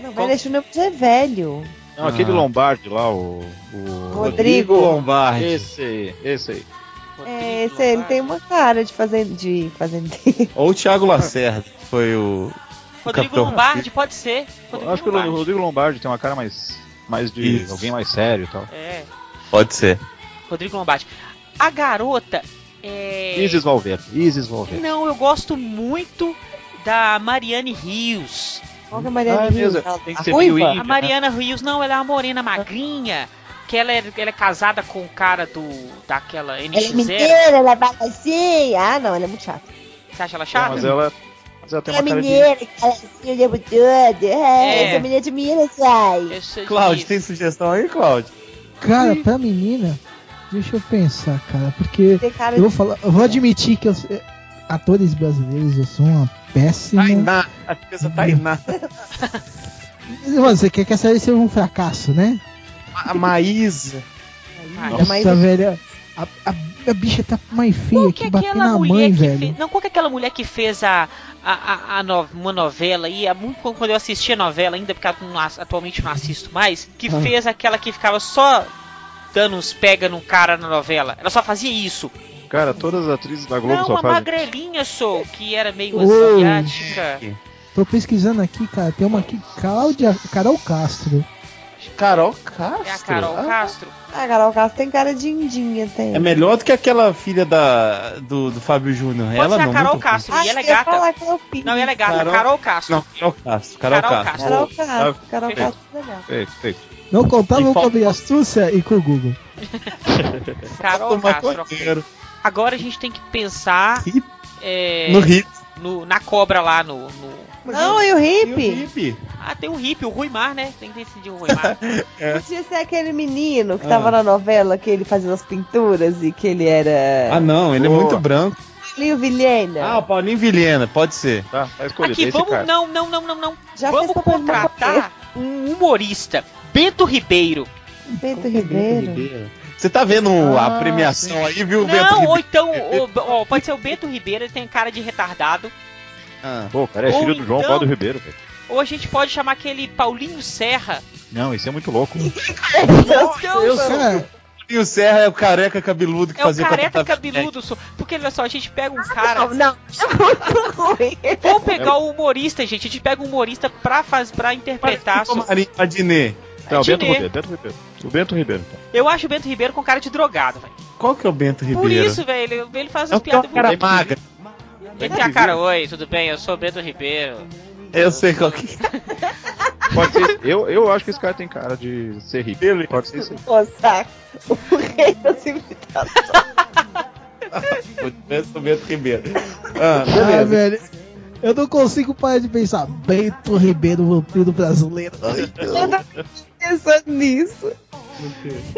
Não, o meu é velho. Não, aquele Ah. Lombardi lá, o. o Rodrigo. Lombardi. Esse aí, esse aí. É, esse, ele tem uma cara de fazen- de fazendeiro. Ou o Thiago Lacerda, que foi o. Rodrigo Capitão Lombardi, pode ser. Rodrigo Acho que o Lombardi. Rodrigo Lombardi tem uma cara mais. Mais de Isso. alguém mais sério e tal. É, Pode ser. Rodrigo Lombardi. A garota é. Isis Valverde. Isis Valverde. Não, eu gosto muito da Mariane Rios. Qual que é a Mariana Ah, é Rios? Ela- tem a que ser ruiva? A Mariana Rios, não, ela é uma morena magrinha. Que ela é, ela é casada com o cara do. daquela Ela é NX0. mineira, ela é balancinha. Ah, não, ela é muito chata. Você acha ela Não, chata? mas ela. Mas ela tem Ela é uma cara de. mineira, ela assim, o tempo todo. É, É. sou menina de Minas, ai. De Cláudio, tem sugestão aí, Cláudio? Cara, pra menina, deixa eu pensar, cara, porque cara eu vou falar, eu vou admitir que eu, eh, atores brasileiros eu sou uma péssima. Tainá. A defesa Tainá. Mano, você quer que a série seja um fracasso, né? A Maísa. Ai, Nossa, mas- Nossa, velho, a, a, a bicha tá mais feia Qual que que é bater aquela na mulher mãe, que velho. fez. Não, qual que é aquela mulher que fez a, a, a, a no- uma novela aí? Muito quando eu assistia novela ainda, porque não atualmente não assisto mais, que Ah. fez aquela que ficava só uns pega num cara na novela. Ela só fazia isso. Cara, todas as atrizes da Globo não, só uma fazem. magrelinha só, que era meio asiática. Tô pesquisando aqui, cara, tem uma aqui, Cláudia, Carol Castro. Carol Castro. É a Carol Ah, Castro. Ah, Carol Castro tem cara de indinha, tem. É melhor do que aquela filha da, do, do Fábio Júnior. Pode Ela ser a não, Carol muito Castro, e ela é gata. falar que é. Não, ela é gata, Carol- Carol Castro. Não, Carol Castro. Carol, Carol Castro. Carol Castro. Carol Perfeito. Castro é legal. Feito, feito. Não contavam com a minha astúcia e com o Google. Carol Castro. Agora a gente tem que pensar é, No hip. no- na cobra lá no. no- Não, e o hippie? hip? Ah, tem o Hip, o Rui Mar, né? Tem que decidir o Rui Mar. Podia ser aquele menino que Ah. tava na novela, que ele fazia as pinturas e que ele era. Ah, não, ele Boa. é muito branco. Paulinho Vilhena. Ah, o Paulinho Vilhena, pode ser. Tá, tá escolhido. Aqui, esse vamos. cara. Não, não, não, não, não. Já vamos contratar um humorista. Bento Ribeiro. Bento Ribeiro. Você tá vendo a Ah, premiação aí, viu, Bento Não, ou Ribeiro? então. ou- ó, pode ser o Bento Ribeiro, ele tem cara de retardado. Ah. Pô, o cara é Ou filho do João então- Paulo Ribeiro, velho. Ou a gente pode chamar aquele Paulinho Serra. Não, isso é muito louco. Então, Eu Cara, Paulinho Serra é o careca cabeludo que é o fazia com a careca cabeludo. só- Porque olha só, a gente pega um cara. Não, não, é muito ruim. Vamos pegar o humorista, gente. A gente pega um humorista pra, faz, pra interpretar. Werneck. Marinho Adnet. Não, o Bento. Ribeiro, Bento Ribeiro. O Bento Ribeiro, então. Eu acho o Bento Ribeiro com cara de drogado, velho. Qual que é o Bento Ribeiro? Por isso, velho, ele, ele faz É as é piadas um cara magra. Ele tem a cara, oi, tudo bem? Eu sou o Bento Ribeiro. Eu sei qual que Pode ser. Eu, eu acho que esse cara tem cara de ser rico. Ele. Pode ser isso. Ô, saco. O rei das imitações. é. o Bento Ribeiro. Ah, ah, beleza. velho, eu não consigo parar de pensar. Bento Ribeiro, vampiro brasileiro. Ai, Eu não pensando nisso.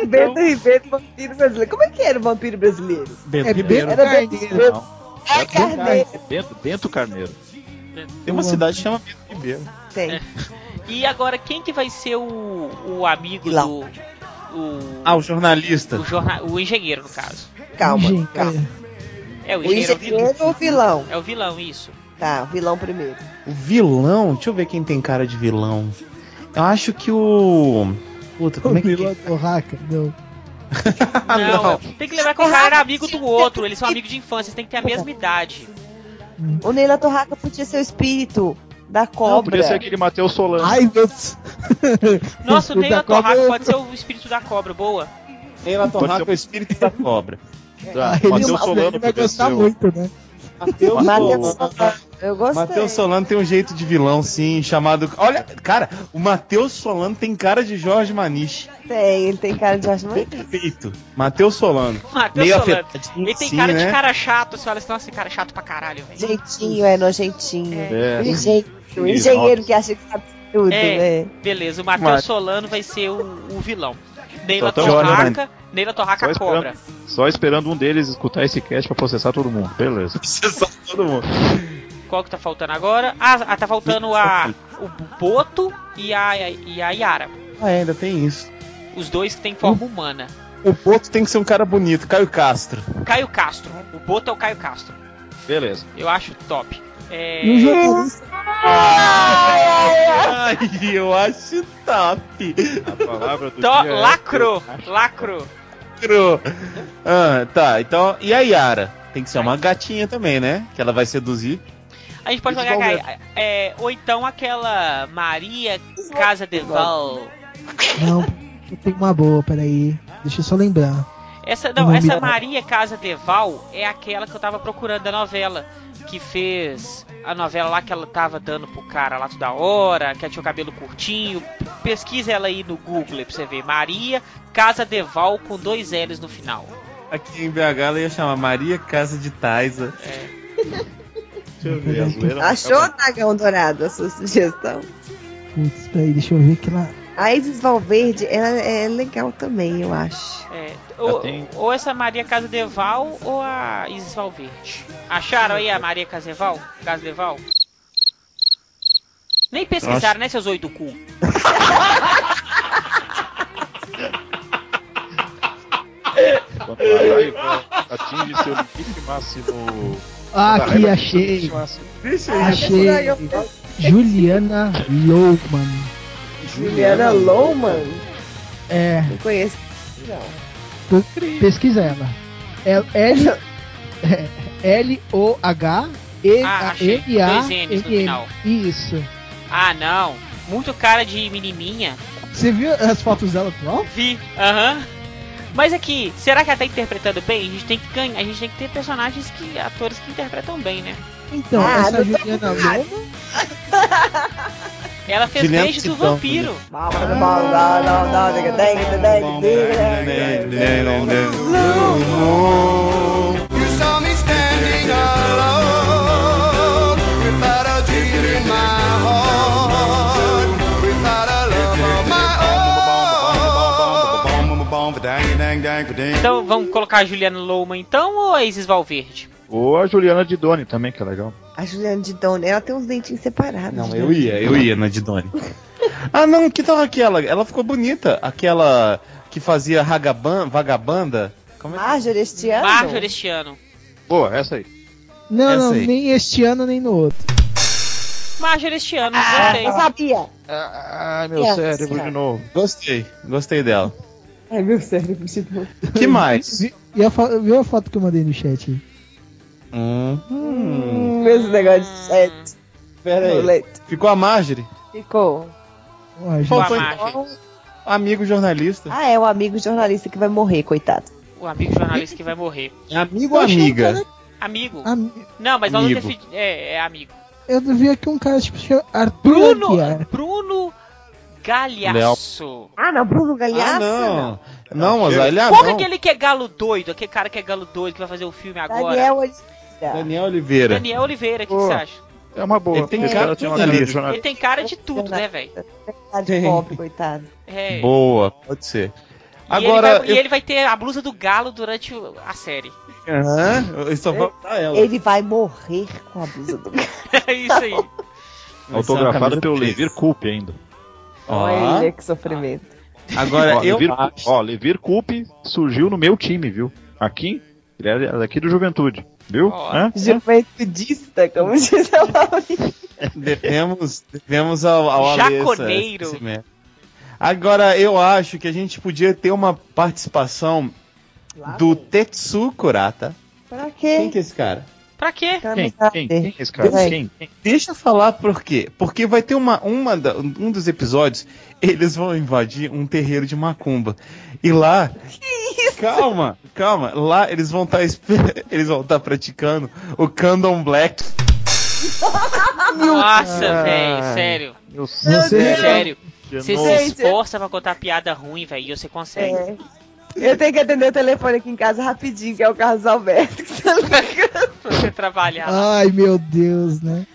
Bento Ribeiro, vampiro brasileiro. Como é que era o vampiro brasileiro? Bento É Ribeiro. Era Bento. Ribeiro. É Carneiro. Bento, Bento Carneiro. Tem uma cidade que chama Bento Ribeiro. Tem. E agora, quem que vai ser o, o amigo Vilão. do. O, Ah, o jornalista. o, jorna, o engenheiro, no caso. Calma, calma. É, o engenheiro é o engenheiro ou o vilão? É o vilão, isso. Tá, o vilão primeiro. O vilão? Deixa eu ver quem tem cara de vilão. Eu acho que o. Puta, O como é que. vilão do Haka, não. Ah, não, não. tem que lembrar que o cara era amigo do outro, eles são amigos de infância, eles têm que ter a mesma idade. O Neila Torraca podia ser o espírito da Não, cobra. podia ser aquele Matheus Solano. Ai, meu Deus. Nossa, o O Neila da cobra Torraca eu- pode ser o espírito da cobra, boa. Neila Pode Torraca ser- é o espírito da cobra. Tá, Ele, Matheus ele Solano vai podia gostar o- muito, né? Matheus Solano. Solano. Eu gostei. Matheus Solano tem um jeito de vilão, sim, chamado. Olha, cara, o Matheus Solano tem cara de Jorge Maniche. Tem, ele tem cara de Jorge Matheus. Perfeito. Matheus Solano. Matheus Meio Solano. Ele tem sim, cara né? de cara chato, você olha assim, nossa, cara é chato pra caralho, velho. Jeitinho, é nojentinho. É, engenheiro, um Isso, engenheiro que acha que sabe tudo, É. né? Beleza, o Matheus Solano vai ser o, o vilão. Neila Só tão- Torraca, Neila Só Torraca esperando, cobra. só esperando um deles escutar esse cast pra processar todo mundo. Beleza. Sabe todo mundo. Qual que tá faltando agora? Ah, ah, tá faltando a, o Boto e a, e a Yara. Ah, ainda tem isso. Os dois que têm forma humana. O Boto tem que ser um cara bonito, Caio Castro. Caio Castro. O Boto é o Caio Castro. Beleza. Eu acho top. É... E o jornalista, Ai, eu acho top. A palavra do To- dia é- lacro, Acho- lacro. Cro. Ah, tá, então. E a Yara? Tem que ser uma gatinha também, né? Que ela vai seduzir. A gente pode jogar é, ou então aquela Maria Casa Deval. não, eu tenho uma boa, peraí. Deixa eu só lembrar. Essa não, essa. Maria Casa Deval é aquela que eu tava procurando da novela, que fez a novela lá que ela tava dando pro cara lá toda hora, que ela tinha o cabelo curtinho. Pesquisa ela aí no Google pra você ver. Maria Casa Deval com dois L's no final. Aqui em BH ela ia chamar Maria Casa de Taisa. Deixa eu ver. Achou, Dragão Dourado, a sua sugestão? Putz, peraí, deixa eu ver que lá. A Isis Valverde, ela é legal também, eu acho. É, ou, tem- ou essa Maria Casa Deval ou a Isis Valverde. Acharam aí a Maria Caseval? Casa Deval? Nem pesquisaram, né, seus oito cu? Atinge seu limite máximo. Ah, aqui, achei. Achei. Juliana Louman. Juliana Lohman? É, Não conheço. pe- pesquisa ela. É L é, L O H E Ah. N A N N. final. Isso. Ah, não. Muito cara de menininha. Você viu as fotos dela atual? Vi. Aham. Mas aqui, será que ela tá interpretando bem? A gente tem que ganhar, a gente tem que ter personagens que. atores que interpretam bem, né? Então, Ah, essa não tô Juliana Louman. Ela fez beijo do vampiro. Então vamos colocar a Juliana Loma então ou a Isis Valverde? Ou a Juliana Didoni também, que é legal. A Juliana de Dona, ela tem uns dentinhos separados. Não, eu ia, eu ia na Didone. ah, não, que tal aquela? Ela ficou bonita. Aquela que fazia ragaban, vagabanda. Como é que... Marjorie este ano? Marjorie este ano. Boa, essa aí. Não, Essa não, aí. nem este ano nem no outro. Marjorie este ano, Ah, gostei. eu sabia. Ai, meu Yes. cérebro de novo. Gostei, gostei dela. Ai, meu cérebro novo. que mais? E a viu a foto que eu mandei no chat aí? Hum, Hum, esse negócio de chat. pera aí. Boleto. Ficou a Marjorie? Ficou. Faltou Marjorie. então amigo jornalista. Ah, é o amigo jornalista que vai morrer, coitado. O amigo jornalista que vai morrer. Amigo ou amiga? cara- Amigo. Ami- Não, mas nós não Amigo. defini- É, é amigo. Eu vi aqui um cara tipo Arthur Bruno! Aguiar. Bruno Galhaço. Ah, não, Bruno Ah, Galhaço. não. Não, mas Qual que é Ah, não. aquele que é galo doido? Aquele cara que é galo doido que vai fazer o filme agora? Daniel Oliveira. Daniel Oliveira. Daniel Oliveira, o que, que você acha? É uma boa. Ele tem cara tem uma cara de jornalista. Ele tem cara de tudo, né, velho? Tá de pobre, coitado. É. Boa, pode ser. E Agora, ele vai, eu- e ele vai ter a blusa do galo durante a série. Aham, eu só vou botar ela. Ele vai morrer com a blusa do cara. É isso aí. Autografado pelo. Levir Coupe ainda. Olha que sofrimento. agora ó, eu Levir, acho. ó, Levir Coupe surgiu no meu time, viu? Aqui, ele é daqui do Juventude, viu? Hã? Juventudista, como diz a Laurinha. Devemos, devemos ao, ao Jaconeiro. mérito. Agora, eu acho que a gente podia ter uma participação do Tetsu Kurata. Pra Quem quê? que é esse cara? Pra quê? Quem? Quem? Quem é esse cara? Quem? Quem? Deixa eu falar por quê. Porque vai ter uma, uma da- um dos episódios, eles vão invadir um terreiro de macumba. E lá. Calma, calma. Lá eles vão estar eles vão estar praticando o Candomblé. Nossa, velho, sério. Eu Você- Sério. Você se esforça pra contar piada ruim, velho, e você consegue. É. Eu tenho que atender o telefone aqui em casa rapidinho, que é o Carlos Alberto. Pra você trabalhar. Ai, meu Deus, né?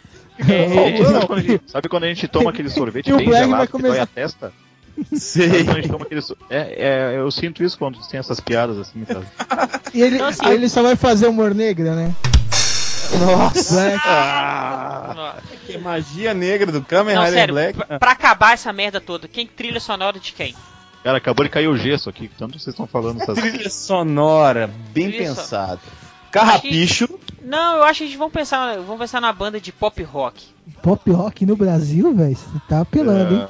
É, Sabe quando, a gente, sabe quando a gente toma aquele sorvete bem gelado vai que dói começar- a testa? Sei. Sabe quando a gente toma aquele so- é, é, eu sinto isso quando tem essas piadas assim, sabe? E ele, Então, assim, ele só vai fazer humor negra, né? Nossa. Black. Nossa. Que magia negra do Kamen Não, Rider sério, Black. pra, pra acabar essa merda toda, quem trilha sonora de quem? Cara, acabou de cair o gesso aqui, tanto vocês estão falando essas Trilha sonora, bem Trilha pensada. Carrapicho. Não, eu acho que a gente vamos pensar, vamos pensar na banda de pop rock. Pop rock no Brasil, velho? Você tá apelando, hein?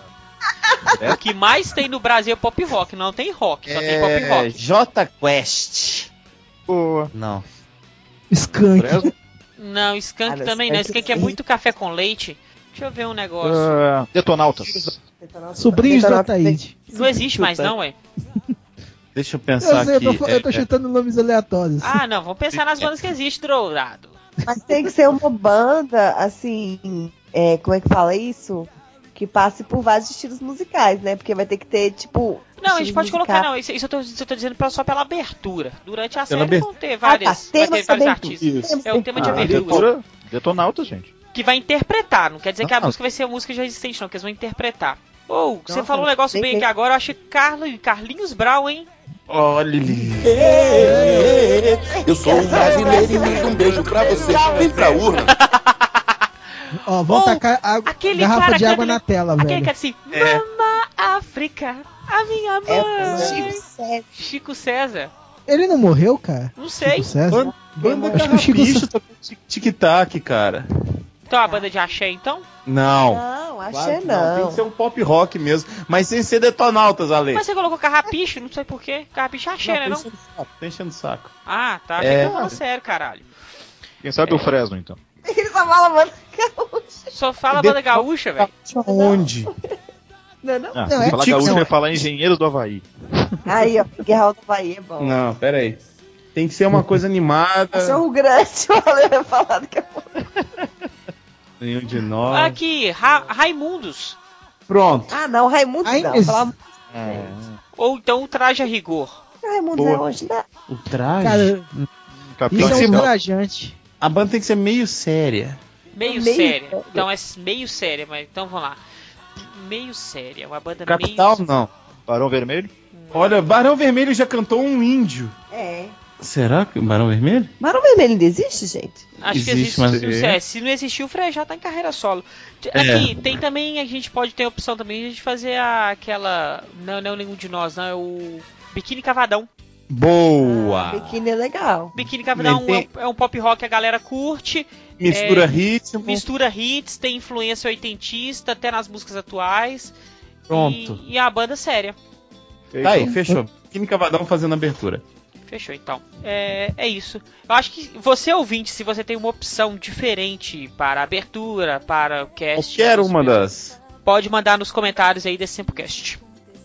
É. O que mais tem no Brasil é pop rock, não tem rock, só tem pop É, rock. J Quest. Boa. Não. Skunk. Não, Skunk não, também não. Skank Skunk é muito café com leite. Deixa eu ver um negócio. Ah, Detonautas. Sobrinhos do Detonautas Ataíde. Não existe mais não, ué. Deixa eu Eu pensar sei, eu aqui. tô, eu tô É, é, chutando nomes aleatórios. Ah, não, vamos pensar nas bandas que existem, Dourado. Mas tem que ser uma banda, assim. é, como é que fala isso? Que passe por vários estilos musicais, né? Porque vai ter que ter, tipo. Não, a gente pode colocar, musical. não. Isso, isso eu, tô, isso eu tô dizendo só pela abertura. Durante a Pela série vão ter Ah, tá. várias, vai ter vários de artistas. Isso. É o tema de Ah, abertura. abertura, Detonautas, gente. Que vai interpretar, não quer dizer que a Ah. música vai ser a música já existente, não, que eles vão interpretar. Ou, você Nossa, falou um negócio bem aqui agora, eu achei Carlos, Carlinhos Brau, hein? Olha. Eu sou um brasileiro e mando um beijo pra você. Vem pra urna. Ó, vão Ou tacar a aquele garrafa cara de água na tela, Aquele velho. que é assim, É. Mama África, a minha É mãe. Chico César. Chico César. Ele não morreu, cara? Não sei. Chico César? Banda, banda Acho que o Chico tic- tic-tac, cara. Então a banda de axé, então? Não. Não, achei Claro que não. Tem que ser um pop rock mesmo. Mas sem ser detonautas, Ale. Mas você colocou carrapicho, não sei porquê. Carrapicho é axé, né, tá não? enchendo o saco, tá enchendo o saco. Ah, tá. Achei É. que falando sério, caralho. Quem sabe o Fresno, então. Ele só fala, mano. Só fala banda gaúcha, velho. Onde? Não, não. Ah, Não, se é falar tipo- gaúcho, não, vai é- falar Engenheiros do Havaí. Aí, ó, Guerra do Bahia é bom. Não, pera aí. Tem que ser uma coisa animada. Cachorro grande, o Ale vai falar daqui a pouco. Nenhum de nós. Aqui, Ra Raimundos. Pronto. Ah, não, Raimundo Ai, não. mas- Falar Ou então o traje a rigor. Raimundo Boa. é hoje, né? O traje. Cara, Capitão isso é um. A banda tem que ser meio séria. Meio, Meio séria. séria. Então é meio séria, mas então vamos lá. Meio séria, uma banda Capital, meio. não. Barão Vermelho? Olha, Barão Vermelho já cantou um índio. É. Será que Barão Vermelho? Barão Vermelho ainda existe, gente? Acho que Existe, existe. mas- não sei, se não existiu, o Frejá tá em carreira solo. É. Aqui, tem também, a gente pode ter a opção também de a gente fazer a- aquela. Não, não é nenhum de nós, não, é o. Biquíni Cavadão. Boa! Biquíni é legal. Biquíni Cavadão Tem- é, um- é um pop rock que a galera curte, Mistura É, ritmo. mistura hits, tem influência oitentista, até nas músicas atuais. Pronto. E, e a banda séria. Tá aí, fechou. Kim Cavadão fazendo abertura. Fechou então. É, é isso. Eu acho que você ouvinte, se você tem uma opção diferente para abertura, para o cast, Qualquer uma das. pode mandar nos comentários aí desse Simplecast.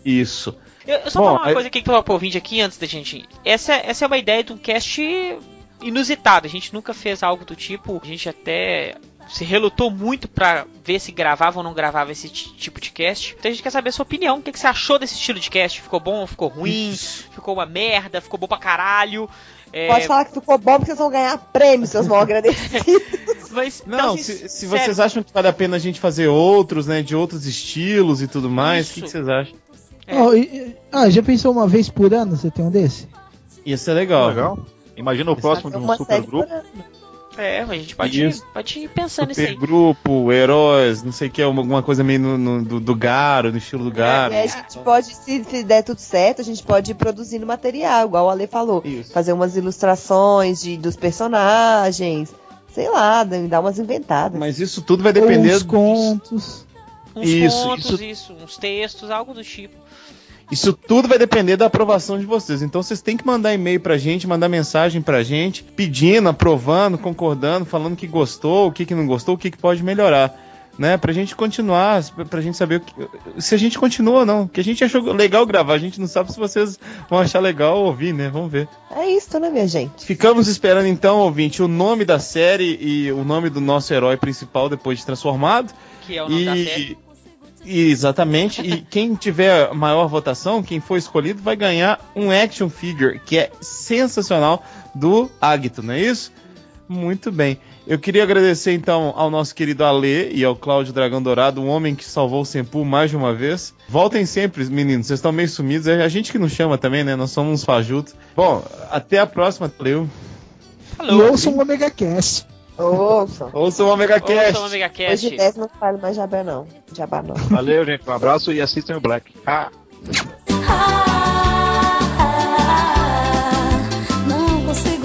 Isso. Eu, eu só Bom, falar uma aí- coisa aqui pro pro ouvinte aqui antes da gente. Essa, essa é uma ideia de um cast inusitado. A gente nunca fez algo do tipo. A gente até se relutou muito pra ver se gravava ou não gravava esse ti- tipo de cast. Então a gente quer saber a sua opinião. O que, que você achou desse estilo de cast? Ficou bom? Ficou ruim? Isso. Ficou uma merda? Ficou bom pra caralho? É, Pode falar que ficou bom porque vocês vão ganhar prêmio, seus mal agradecidos. mas, Não, então, se, se sério, vocês acham que vale a pena a gente fazer outros, né? De outros estilos e tudo mais, o que, que vocês acham? É. Ó, e- ah, já pensou uma vez por ano você tem um desse? Ia ser legal. Legal. Imagina o próximo de um super grupo. É, mas a gente pode, ir, pode ir pensando nisso aí. Supergrupo, heróis, não sei o que, alguma coisa meio no, no- do, do Garo, no estilo do Garo. E aí a gente pode, se, se der tudo certo, a gente pode ir produzindo material, igual o Ale falou. Isso. Fazer umas ilustrações de, dos personagens. Sei lá, dar umas inventadas. Mas isso tudo vai depender uns contos. Uns Isso, contos, isso- isso, uns textos, algo do tipo. Isso tudo vai depender da aprovação de vocês. Então vocês têm que mandar e-mail pra gente, mandar mensagem pra gente, pedindo, aprovando, concordando, falando que gostou, o que, que não gostou, o que, que pode melhorar. Né, pra gente continuar, pra gente saber o que- se a gente continua ou não. Que a gente achou legal gravar, a gente não sabe se vocês vão achar legal ouvir, né? Vamos ver. É isso, né, minha gente? Ficamos esperando então, ouvinte, o nome da série e o nome do nosso herói principal depois de transformado. Que é o nome da série. E, e exatamente. e quem tiver maior votação, quem for escolhido, vai ganhar um action figure que é sensacional do Agito, não é isso? Muito bem. Eu queria agradecer então ao nosso querido Ale e ao Cláudio Dragão Dourado, um homem que salvou o Sempu mais de uma vez. Voltem sempre, meninos, vocês estão meio sumidos. É a gente que não chama também, né? Nós somos uns fajutos. Bom, até a próxima. Valeu. E ouçam o Omega Cast. Ouça. Ouça o Omega Cast. Ouça o Omega Cast. Hoje 10 não falo mais jabá não. Jabá não. Valeu, gente. Um abraço e assistam o Black. Ah. Não consigo te esquecer.